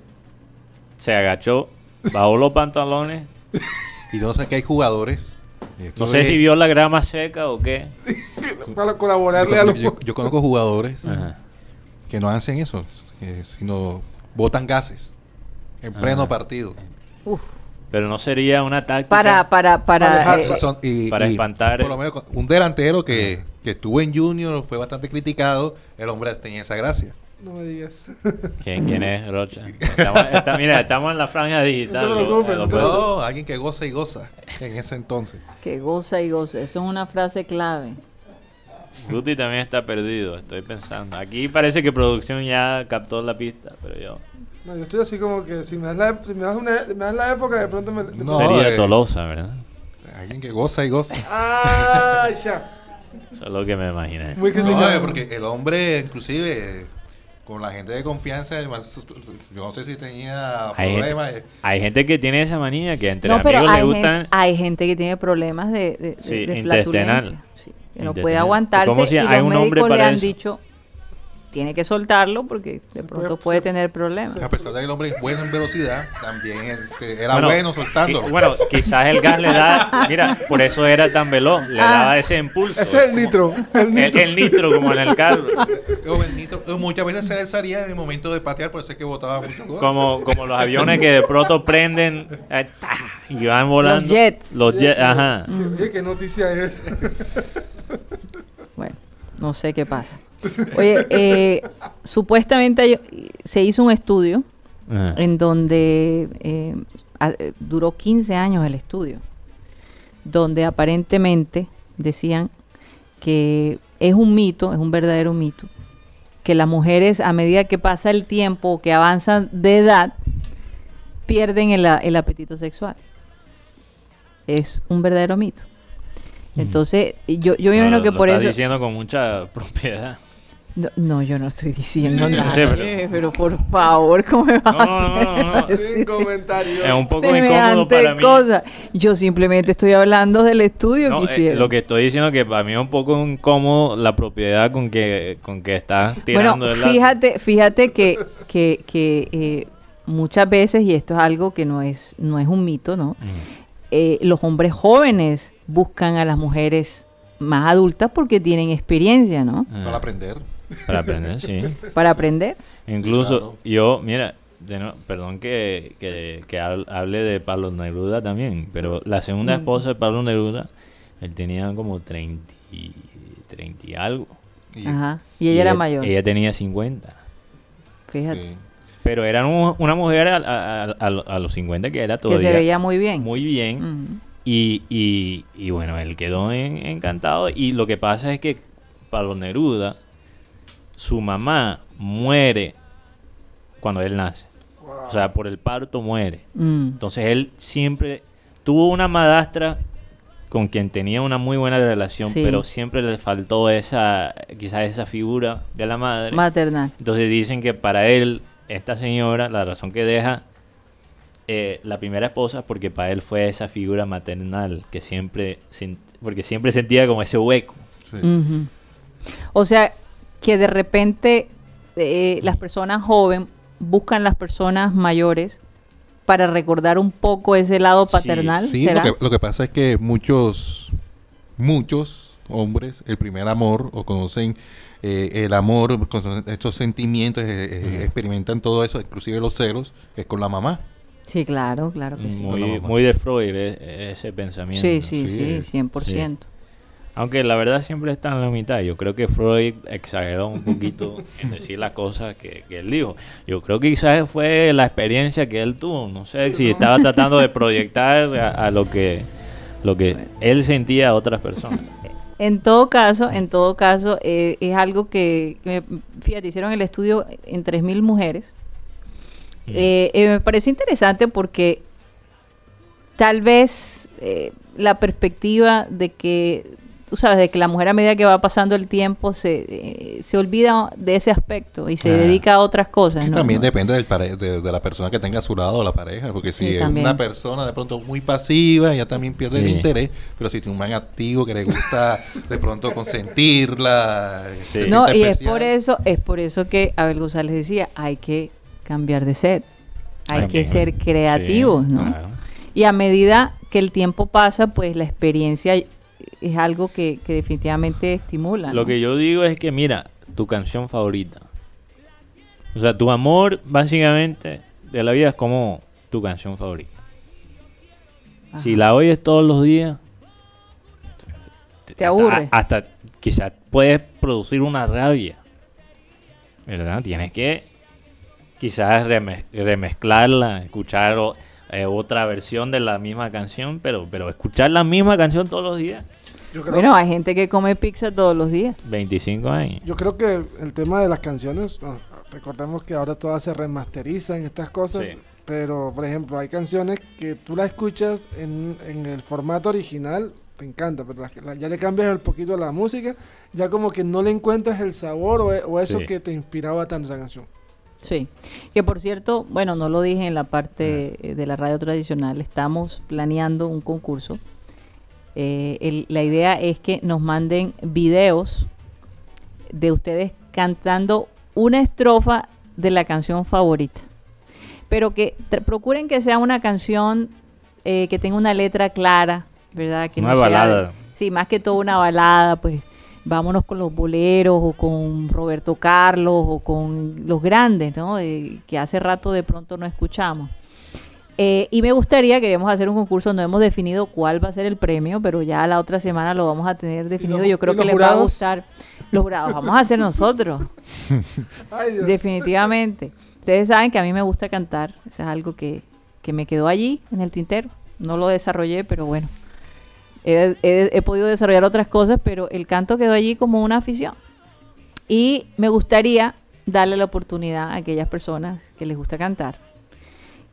se agachó, bajó los pantalones. Y no sé que hay jugadores. No sé es- si vio la grama seca o qué. Para colaborarle a los... yo- yo conozco jugadores Ajá. que no hacen eso, eh, sino botan gases en pleno Ajá. partido. Pero no sería una táctica. Para, para, para. Alejarse. eh, Son- y- Para y espantar Por el- lo menos con- un delantero que, que estuvo en Junior fue bastante criticado. El hombre tenía esa gracia. No me digas. ¿Quién, quién es Rocha? Estamos, está- mira, estamos en la franja digital. No te lo- preocupes, lo no alguien que goza y goza en ese entonces. que goza y goza. Eso es una frase clave. Guti también está perdido, estoy pensando. Aquí parece que producción ya captó la pista, pero yo... No, yo estoy así como que si me das la, si me das una, me das la época, de pronto me... No, Sería eh. Tolosa, ¿verdad? Alguien que goza y goza. ¡Ah, ya! Eso es lo que me imaginé. Muy No, eh, porque el hombre, inclusive, con la gente de confianza, yo no sé si tenía Hay problemas. gente, eh, hay gente que tiene esa manía que entre No, pero amigos le gustan... hay gente que tiene problemas de, de, de- Sí, de intestinal. Que no puede aguantarse ¿Cómo si y los un hombre médicos le han eso? dicho tiene que soltarlo porque de Se pronto puede- puede se- tener problemas. a pesar de que el hombre es bueno en velocidad, también era Bueno, bueno soltándolo. Bueno, quizás el gas le da... Mira, por eso era tan veloz, le Ah. daba ese impulso. Ese es el nitro. El nitro. el nitro, como en el carro. El nitro, eh, muchas veces se le salía en el momento de patear, por eso es que botaba mucho gol. Como, como los aviones que de pronto prenden eh, y van volando. jets. Los jets, ajá. Sí, oye, ¿Qué noticia es? No sé qué pasa. Oye, eh, supuestamente hay- se hizo un estudio Ajá. en donde eh, a- duró 15 años el estudio, donde aparentemente decían que es un mito, es un verdadero mito, que las mujeres a medida que pasa el tiempo, que avanzan de edad, pierden el apetito sexual. Es un verdadero mito. Entonces, yo, yo me No, imagino lo- que lo por estás eso... diciendo con mucha propiedad. No, no, yo no estoy diciendo nada. pero- eh, pero... por favor, ¿cómo me vas No, no, a no, no, no. hacer Sin comentarios. Es un poco incómodo para mí. cosa? Yo simplemente estoy hablando del estudio No, que eh, hicieron. lo que estoy diciendo es que para mí es un poco incómodo la propiedad con que, con que estás bueno, tirando el lazo. fíjate, fíjate que, que, que eh, muchas veces, y esto es algo que no es, no es un mito, ¿no? Mm. Eh, los hombres jóvenes buscan a las mujeres más adultas porque tienen experiencia, ¿no? Ah, Para aprender. Para aprender, sí. Para aprender. Incluso claro. yo, mira, de no- perdón que, que, que hab- hable de Pablo Neruda también, pero la segunda esposa de Pablo Neruda, él tenía como 30 y, 30 y algo. Y- Ajá. Y ella era mayor. Ella tenía 50. Fíjate. sí. Pero era un- una mujer a, a- a- a lo- a los 50 que era Que todavía se veía muy bien. muy bien. Ujú. Y, y, y bueno, él quedó en- encantado. Y lo que pasa es que Pablo Neruda, su mamá muere cuando él nace. O sea, por el parto muere. Mm. Entonces él siempre tuvo una madrastra con quien tenía una muy buena relación, Sí. pero siempre le faltó esa, quizás esa figura de la madre. Maternal. Entonces dicen que para él, esta señora, la razón que deja eh, la primera esposa es porque para él fue esa figura maternal que siempre, porque siempre sentía como ese hueco. sí. O sea, que de repente eh, las personas jóvenes buscan las personas mayores para recordar un poco ese lado paternal. Sí, lo ¿será? que, lo que pasa es que muchos, muchos hombres, el primer amor, o conocen eh, el amor, con estos sentimientos, eh, experimentan todo eso, inclusive los celos, es con la mamá. Sí, claro, claro que sí. Muy, muy de Freud e- ese pensamiento. Sí, sí, Sí, sí, 100%. Aunque la verdad siempre está en la mitad. Yo creo que Freud exageró un poquito en decir las cosas que, que él dijo. Yo creo que quizás fue la experiencia que él tuvo. No sé si estaba tratando de proyectar a, a lo que lo que él sentía a otras personas. En todo caso, en todo caso, eh, es algo que, que me- fíjate, hicieron el estudio en 3.000 mujeres. Mm. Eh, eh, me parece interesante porque tal vez eh, la perspectiva de que, tú sabes, de que la mujer a medida que va pasando el tiempo se, eh, se olvida de ese aspecto y se Ah. dedica a otras cosas. Que ¿no? también ¿no? depende del pare- de, de la persona que tenga a su lado la pareja, porque Sí, si es también. una persona de pronto muy pasiva, ella también pierde el interés, pero si tiene un man activo que le gusta de pronto consentirla, Sí. No, y es por eso, es por eso que Abel González decía, hay que cambiar de set, hay que También. ser creativos, Sí, ¿no? claro. Y a medida que el tiempo pasa, pues la experiencia es algo que, que definitivamente estimula. Lo que yo digo es que, mira, tu canción favorita. O sea, tu amor, básicamente, de la vida es como tu canción favorita. Si la oyes todos los días, Te aburre. a- hasta quizás puedes producir una rabia. ¿Verdad? Tienes que quizás reme- remezclarla, escuchar o- eh, otra versión de la misma canción, pero, pero escuchar la misma canción todos los días. Yo creo, Bueno, hay gente que come pizza todos los días. 25 años. yo creo que el tema de las canciones, bueno, recordemos que ahora todas se remasterizan, estas cosas, Sí. pero por ejemplo hay canciones que tú las escuchas en, en el formato original, te encanta, pero las que- la- ya le cambias un poquito a la música, ya como que no le encuentras el sabor o, o eso Sí. que te inspiraba tanto esa canción. Sí, que por cierto, bueno, no lo dije en la parte eh, de la radio tradicional, estamos planeando un concurso. Eh, el- la idea es que nos manden videos de ustedes cantando una estrofa de la canción favorita, pero que procuren que sea una canción eh, que tenga una letra clara, ¿verdad? Que Una sea de- balada. sí, más que todo una balada, pues vámonos con los boleros o con Roberto Carlos o con los grandes, ¿no? De- que hace rato de pronto no escuchamos. Eh, y me gustaría, queremos hacer un concurso, no hemos definido cuál va a ser el premio, pero ya la otra semana lo vamos a tener definido. los- Yo creo que les va a gustar. Los jurados, vamos a hacer nosotros. Ay, Dios. Definitivamente. Ustedes saben que a mí me gusta cantar. Eso es algo que, que me quedó allí en el tintero. No lo desarrollé, pero bueno. He, he- he podido desarrollar otras cosas, pero el canto quedó allí como una afición. Y me gustaría darle la oportunidad a aquellas personas que les gusta cantar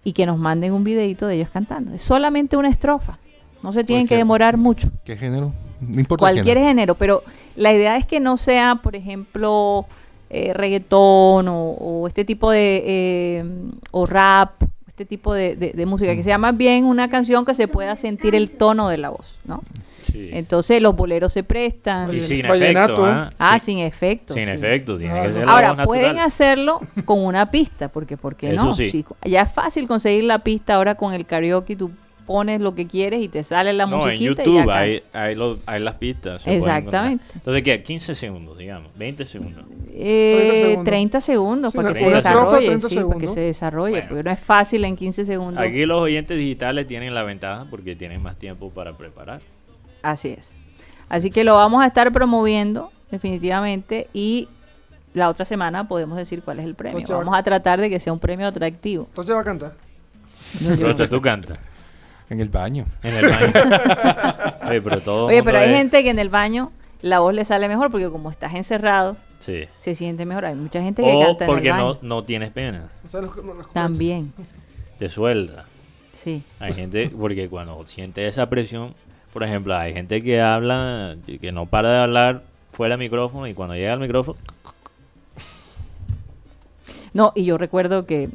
y que nos manden un videito de ellos cantando. Es solamente una estrofa. No se tienen que demorar mucho ¿Qué género? No importa cualquier género. género, pero la idea es que no sea, por ejemplo, eh, reggaetón o, o este tipo de, eh, o rap, este tipo de, de- de música, que sea más bien una canción que se pueda sentir el tono de la voz, ¿no? Sí. Entonces los boleros se prestan. Y sin efecto, ¿ah? Ah, Sí. sin efecto. Sin sí. efecto, tiene Ah, que no. ser la Ahora, pueden hacerlo con una pista, porque ¿por qué Eso no? sí. Si- ya es fácil conseguir la pista ahora con el karaoke, tú pones lo que quieres y te sale la No, en musiquita y ya YouTube cantas. hay, hay, lo- hay las pistas. Exactamente. Entonces, ¿qué? 15 segundos, digamos. 20 segundos. Eh, 30 30 segundos, Sí, para que se una estrofa, desarrolle, 30 sí, para que se desarrolle, Bueno. porque no es fácil en 15 segundos. Aquí los oyentes digitales tienen la ventaja porque tienen más tiempo para preparar. Así es. Así que lo vamos a estar promoviendo definitivamente y la otra semana podemos decir cuál es el premio. Entonces, Vamos a tratar de que sea un premio atractivo. Entonces va a cantar. Entonces tú cantas En el baño. en el baño. Oye, pero todo Oye, pero hay es- gente que en el baño la voz le sale mejor porque como estás encerrado, Sí. se siente mejor. Hay mucha gente que O canta en porque el no, baño. no tienes pena. O sea, los- los- los- También, Te suelta. sí. Hay gente, porque cuando siente esa presión, por ejemplo, hay gente que habla, que no para de hablar fuera del micrófono y cuando llega al micrófono, No, y yo recuerdo que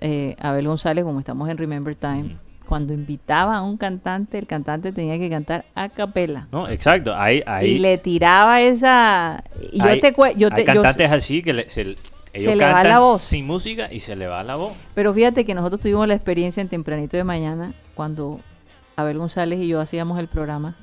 eh, Abel González, como estamos en Remember Time, cuando invitaba a un cantante, el cantante tenía que cantar a capela. no, exacto, hay, hay, y le tiraba esa... y yo hay- te yo hay te- yo- cantantes así que le- se, ellos le va la voz. sin música y se le va la voz. Pero fíjate que nosotros tuvimos la experiencia en tempranito de mañana, cuando Abel González y yo hacíamos el programa.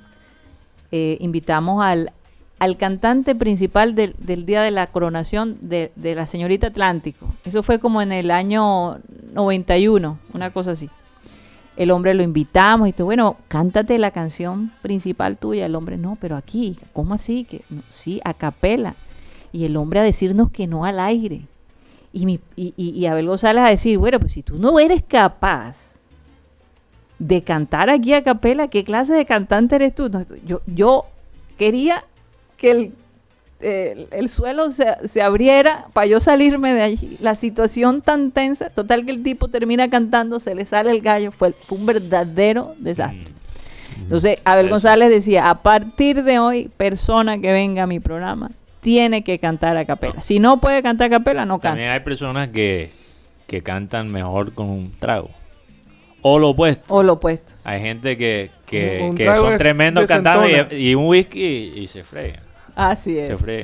eh, invitamos al, al cantante principal del, del día de la coronación de, de la señorita Atlántico. Eso fue como en el año 91, una cosa así. El hombre lo invitamos y todo, bueno, cántate la canción principal tuya. El hombre, no, pero aquí, ¿cómo así? Que, sí, a capela. Y el hombre a decirnos que no al aire. Y, mi, y, y- Abel González a decir, bueno, pues si tú no eres capaz de cantar aquí a capela, ¿qué clase de cantante eres tú? Yo, yo quería que el, el, el suelo se, se abriera para yo salirme de allí. La situación tan tensa, total que el tipo termina cantando, se le sale el gallo, fue, fue un verdadero desastre. Entonces, Abel Eso. González decía, a partir de hoy, persona que venga a mi programa tiene que cantar a capela. Si no puede cantar a capela, no canta. También hay personas que, que cantan mejor con un trago. O lo opuesto. O lo opuesto. Hay gente que, que, que son tremendos cantando desentona. y, y un whisky y, y se fregan. Así es. Se.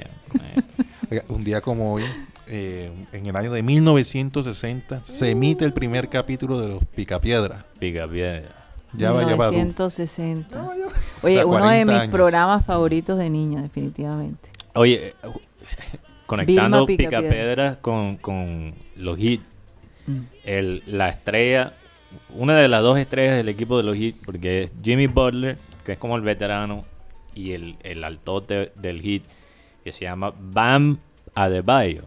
Eh, Un día como hoy, eh, en el año de 1960, se emite el primer capítulo de los Picapiedra. Pica piedra. Ya va, ya va. 1960. No, yo- Oye, O sea, uno de 40 mis años. programas favoritos de niño, definitivamente. Oye, eh, conectando Pica Picapiedra. Piedra con, con los hits, Mm. el, la estrella, una de las dos estrellas del equipo de los hits, porque es Jimmy Butler, que es como el veterano, y el, el altote del hit, que se llama Bam Adebayo.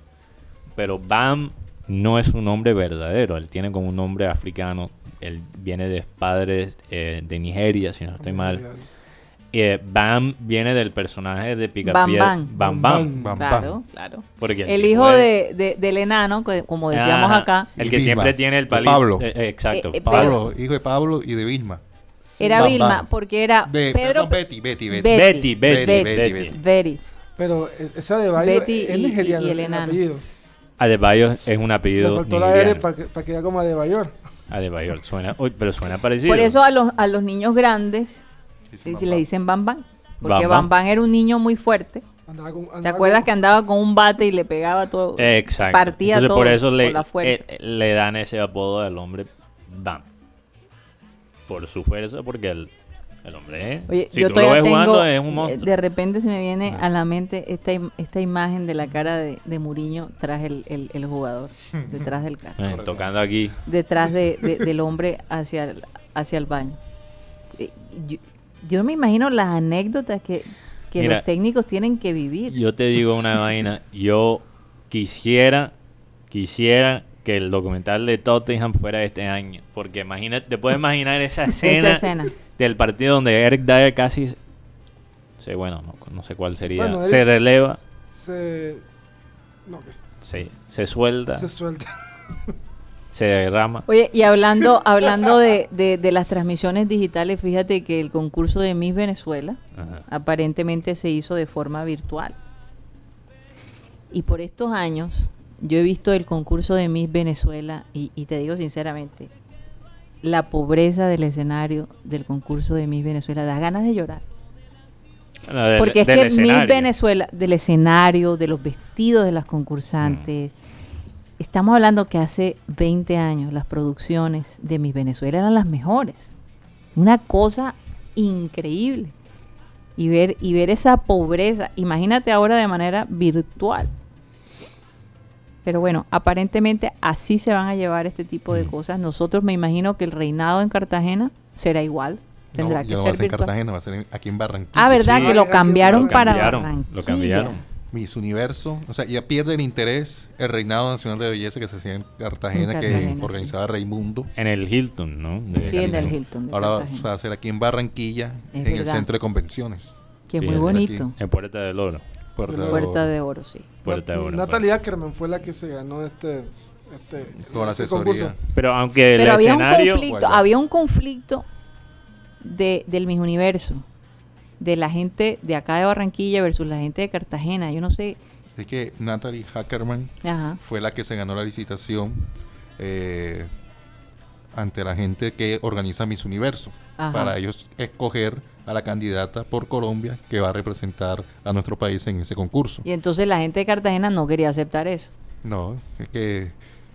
Pero Bam no es un nombre verdadero, él tiene como un nombre africano, él viene de padres eh, de Nigeria, si no estoy mal. Eh, Bam viene del personaje de Pica Bam Bam. Bam Bam Bam. Bam, Claro, bam. claro. Porque El hijo de, de- del enano, como decíamos Ajá, acá, El que siempre tiene el palito. Pablo. Eh, exacto. Eh, eh, Pablo. Pablo, hijo de Pablo y de Vilma. Era Bam, Vilma, bam. porque era De, Pedro Betty, Betty, Betty. Betty. Betty, Betty, Betty, Betty. Betty. Betty. Pero e- esa de Bayo Betty es y- nigeriano y el enano. apellido. Adebayo es un Le apellido faltó la R para que, pa' que quede como de Bayor. Adebayo suena, uy, pero suena parecido. Por eso a los, a los niños grandes Dicen Bam, le dicen Bam Bam. Porque Bam Bam Bam. Bam era un niño muy fuerte. Andaba con- ¿Te acuerdas con- que andaba con un bate y le pegaba todo? Exacto. Partía Entonces todo por eso con le, la fuerza. eh, le dan ese apodo al hombre Bam. Por su fuerza, porque el, el hombre es. Oye, si yo tú lo ves jugando, es un monstruo. de repente se me viene Ah. a la mente esta, im- esta imagen de la cara de, de Muriño tras el, el- el jugador, detrás del carro, Eh, tocando aquí. detrás de- de- del hombre hacia el, hacia el baño. Eh, Yo, yo me imagino las anécdotas que, que Mira, los técnicos tienen que vivir. Yo te digo una vaina. Yo quisiera, quisiera que el documental de Tottenham fuera este año. Porque imagínate, te puedes imaginar esa escena, Esa escena. del partido donde Eric Dyer casi se, bueno, no, no sé cuál sería, Bueno, se releva, Se, no, que se, se suelta, se se, suelta. derrama. Oye, y hablando, hablando de, de- de las transmisiones digitales, fíjate que el concurso de Miss Venezuela Ajá. aparentemente se hizo de forma virtual. Y por estos años, yo he visto el concurso de Miss Venezuela y, y te digo sinceramente, la pobreza del escenario del concurso de Miss Venezuela da ganas de llorar. Bueno, del- Porque es que Miss. Venezuela, del escenario, de los vestidos de las concursantes. Estamos hablando que hace 20 años las producciones de Miss Venezuela eran las mejores. Una cosa increíble. Y ver, y ver esa pobreza, imagínate ahora de manera virtual. Pero bueno, aparentemente así se van a llevar este tipo de Mm. cosas. Nosotros me imagino que el reinado en Cartagena será igual. Tendrá no, que ya no ser va a ser en. Cartagena, va a ser aquí en Barranquilla. Ah, ¿verdad? Sí. que lo Lo cambiaron para cambiaron, Barranquilla. lo cambiaron. Miss Universo, o sea, ya pierde el interés el Reinado Nacional de Belleza que se hacía en Cartagena, En que Cartagena, organizaba Raimundo. En el Hilton, ¿no? De- Sí, en el Hilton. de Ahora va a ser aquí en Barranquilla, Es en el centro de convenciones. que es Sí, muy bonito. En Puerta del Oro. Puerta de Puerta Oro. de Oro, sí. Puerta de Oro. Natalia Ackerman fue la que se ganó este, este, Con este asesoría. concurso. Pero aunque el Pero había un escenario... conflicto, había un conflicto de, del Miss Universo, de la gente de acá de Barranquilla versus la gente de Cartagena. Yo no sé. Es que Natalie Hackerman Ajá. fue la que se ganó la licitación eh, ante la gente que organiza Miss Universo. Ajá. Para ellos escoger a la candidata por Colombia que va a representar a nuestro país en ese concurso. Y entonces la gente de Cartagena no quería aceptar eso. No, es que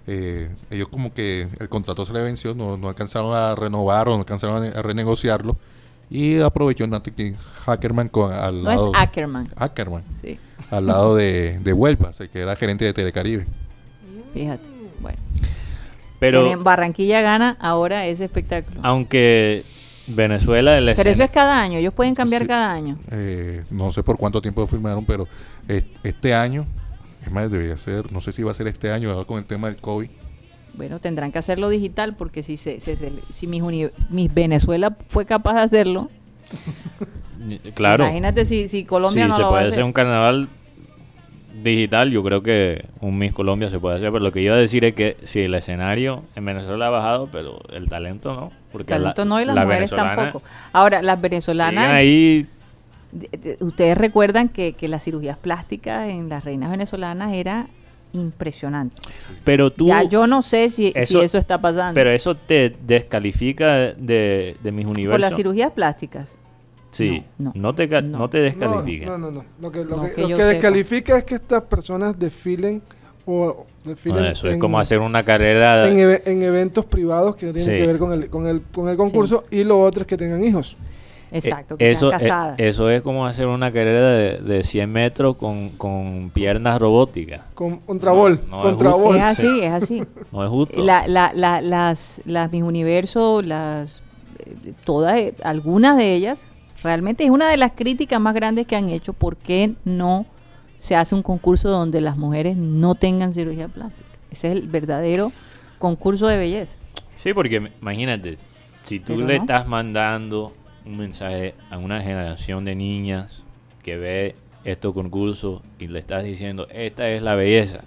eh, ellos como que el contrato se le venció, no, no alcanzaron a renovar o no alcanzaron a, a renegociarlo y aprovechó Natalie Hackerman con, al No es lado Ackerman. Ackerman, Sí, al lado de, de Huelva, que era gerente de Telecaribe. fíjate. Bueno, Pero Barranquilla gana ahora ese espectáculo. aunque Venezuela... El Pero eso es cada año, ellos pueden cambiar Sí. cada año. Eh, no sé por cuánto tiempo firmaron, pero es- este año, es más, debería ser, no sé si va a ser este año, ahora con el tema del COVID. Bueno, tendrán que hacerlo digital porque si se, se- se- si mis, uni- mis Venezuela fue capaz de hacerlo, Claro. imagínate si, si Colombia sí, no se lo va a puede hacer. hacer un carnaval digital, yo creo que un Miss Colombia se puede hacer, pero lo que iba a decir es que si el escenario en Venezuela ha bajado, pero el talento no, porque Talento la- no y las la mujeres tampoco. Ahora, las venezolanas, ahí de- de- ustedes recuerdan que, que las cirugías plásticas en las reinas venezolanas era impresionante. pero tú ya yo no sé si si eso, eso- está pasando. pero eso te descalifica de, de mis Por universos. las cirugías plásticas. Sí, No, no, no, te no. no te descalifica. No, no, no. no. Lo que, lo No que, que lo que descalifica es que estas personas desfilen o desfilen No, eso es en- como hacer una carrera. en, eve- en eventos privados que no tienen Sí. que ver con el, con el, con el concurso y lo otro es que tengan hijos. Exacto, Eh, que eso, sean eh, casadas. eso es como hacer una carrera de, de 100 metros con, con piernas robóticas. Con, contra bol, no es contra justo. bol. es así, es así. No es justo. La, la, la- las, las Mis Universo, las, eh, todas, eh, algunas de ellas, realmente es una de las críticas más grandes que han hecho. ¿Por qué no se hace un concurso donde las mujeres no tengan cirugía plástica? Ese es el verdadero concurso de belleza. Sí, porque imagínate, si tú Pero le no. estás mandando un mensaje a una generación de niñas que ve estos concursos y le estás diciendo, esta es la belleza,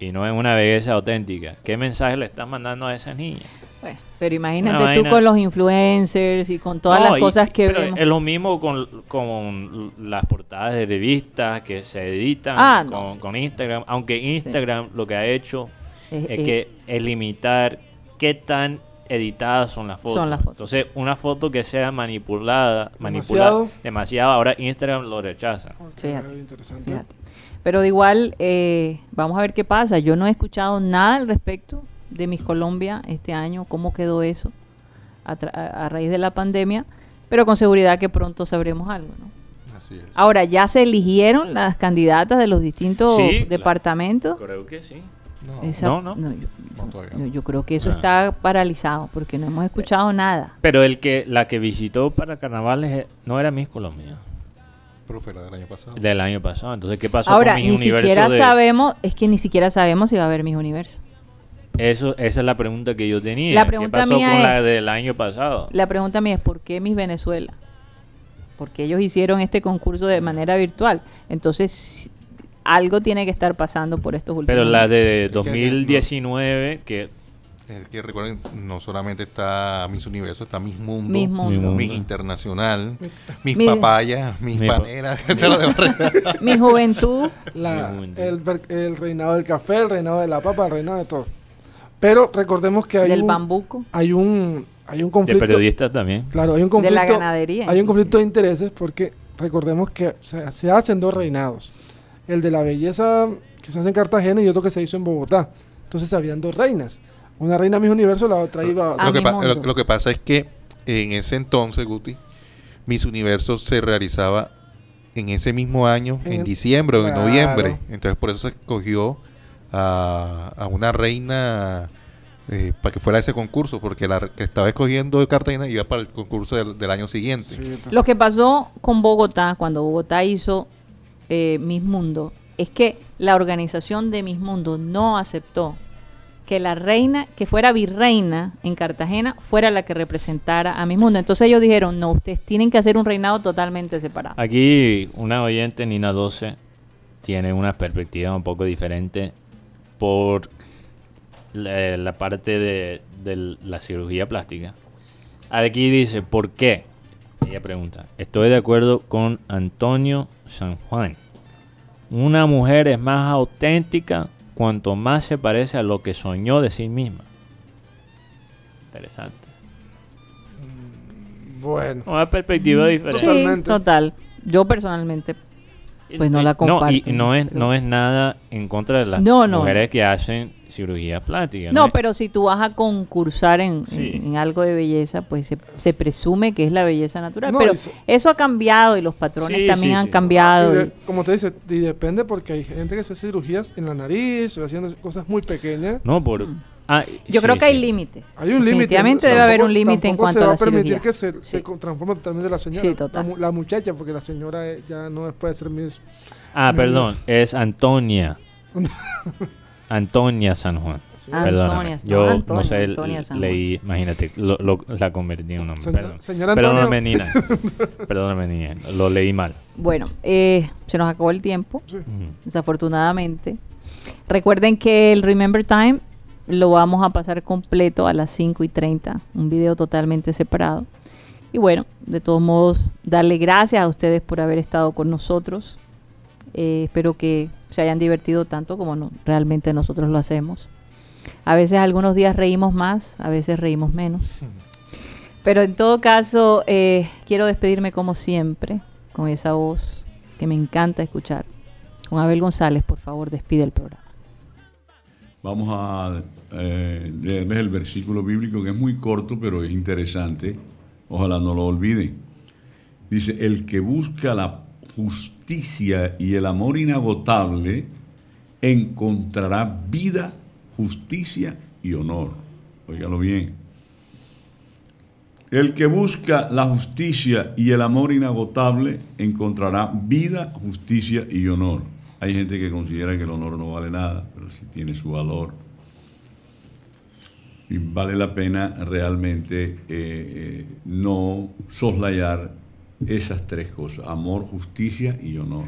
y no es una belleza auténtica, ¿qué mensaje le estás mandando a esas niñas? Pero imagínate tú con los influencers y con todas No, las y- cosas que pero vemos. Es lo mismo con, con las portadas de revistas que se editan Ah, no, con, sí. con Instagram, aunque Instagram lo que ha hecho Es- es, es- que es limitar qué tan editadas son las fotos. Son las fotos. Entonces, una foto que sea manipulada, Demasiado. manipulada demasiado, ahora Instagram lo rechaza. Fíjate, interesante. fíjate. Pero de igual, eh, vamos a ver qué pasa. Yo no he escuchado nada al respecto de Miss Colombia este año, cómo quedó eso a, tra- a- a raíz de la pandemia, pero con seguridad que pronto sabremos algo. ¿no? Así es. Ahora, ¿ya se eligieron las candidatas de los distintos Sí, la- departamentos? Creo que sí. No, Esa- No, no. yo, no, todavía yo- no. yo creo que eso Ah. está paralizado porque no hemos escuchado nada. Pero el que la que visitó para carnavales eh, no era Miss Colombia Pero fue la del año pasado. del año pasado. Entonces, ¿qué pasó Ahora, con ni Miss Universo siquiera de- sabemos, es que ni siquiera sabemos si va a haber Miss Universo. Eso, esa es la pregunta que yo tenía. La pregunta ¿Qué pasó mía con la es- del año pasado? La pregunta mía es, ¿por qué Miss Venezuela? Porque ellos hicieron este concurso de manera virtual. Entonces, algo tiene que estar pasando por estos últimos Pero la de Es que aquí no- 2019, que Es que recuerden, no solamente está Miss Universo, está Miss Mundo, Miss Mundo. Miss Internacional, Miss Mi- Papaya, Miss Mi pa- Panera, esa es la de Barrera. Mi juventud, La- el, el reinado del café, el reinado de la papa, el reinado de todo. Pero recordemos que hay del un, bambuco. hay un hay un de conflicto. periodistas también. Claro, hay un De conflicto. la ganadería, Hay un conflicto de intereses porque recordemos que se, se hacen dos reinados. El de la belleza que se hace en Cartagena y otro que se hizo en Bogotá. Entonces habían dos reinas. Una reina Miss Universo, la otra iba Ah, lo, que mi pa- mundo. lo- lo que pasa es que en ese entonces, Guti, Miss Universo se realizaba en ese mismo año, En en, el- diciembre o en claro. noviembre. Entonces por eso se escogió a, a una reina eh, para que fuera ese concurso, porque la que estaba escogiendo de Cartagena iba para el concurso del, del año siguiente. Sí, entonces- Lo que pasó con Bogotá, cuando Bogotá hizo eh, Miss Mundo, es que la organización de Miss Mundo no aceptó que la reina, que fuera virreina en Cartagena, fuera la que representara a Miss Mundo. Entonces ellos dijeron, no, ustedes tienen que hacer un reinado totalmente separado. Aquí una oyente, Nina 12, tiene una perspectiva un poco diferente por la, la parte de, de la cirugía plástica. Aquí dice, ¿por qué? Ella pregunta, estoy de acuerdo con Antonio San Juan. Una mujer es más auténtica cuanto más se parece a lo que soñó de sí misma. Interesante. Bueno. Una perspectiva diferente. Sí, Totalmente. total. Yo personalmente, pues no la comparto. No, y no es, pero- no es nada en contra de las No, no. mujeres que hacen cirugía plástica. No, pero si tú vas a concursar en, Sí. en- en algo de belleza, pues se, se presume que es la belleza natural. No, pero eso ha cambiado y los patrones Sí, también sí, han sí. cambiado. Y y- de- como te dice, y depende porque hay gente que se hace cirugías en la nariz o haciendo cosas muy pequeñas. No, por... ah, Yo sí, creo que hay límites. Hay un límite. Definitivamente debe haber un límite en cuanto se a va la a permitir cirugía. que se, se Sí. co- transforme totalmente la señora. Sí, total. La, mu- la muchacha, porque la señora eh, ya no puede ser Miss. Ah, perdón, es Antonia. Antonia San Juan. Antonia, Yo Antonia, no sé, Antonia San Juan. leí, imagínate, lo, lo- la convertí en un nombre. Señor- perdón. señora Perdóname. Nina. Perdóname, Nina. Lo leí mal. Bueno, eh, se nos acabó el tiempo, desafortunadamente. Recuerden que el Remember Time lo vamos a pasar completo a las 5 y 30, un video totalmente separado. Y bueno, de todos modos, darle gracias a ustedes por haber estado con nosotros. Eh, espero que se hayan divertido tanto como realmente nosotros lo hacemos. A veces algunos días reímos más, a veces reímos menos. Pero en todo caso, eh, quiero despedirme como siempre, con esa voz que me encanta escuchar. Con Abel González, por favor, despide el programa. Vamos a eh, leerles el versículo bíblico que es muy corto, pero es interesante. Ojalá no lo olviden. Dice, el que busca la justicia y el amor inagotable encontrará vida, justicia y honor. Óigalo bien. El que busca la justicia y el amor inagotable encontrará vida, justicia y honor. Hay gente que considera que el honor no vale nada, pero sí tiene su valor. Y vale la pena realmente eh, eh, no soslayar esas tres cosas, amor, justicia y honor.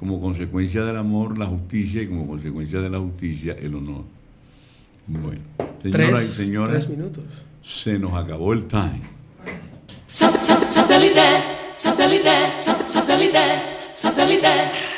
Como consecuencia del amor, la justicia y como consecuencia de la justicia, el honor. Bueno, señoras y señores, tres minutos. se nos acabó el time. Satellite, satellite, satellite, satellite, satellite.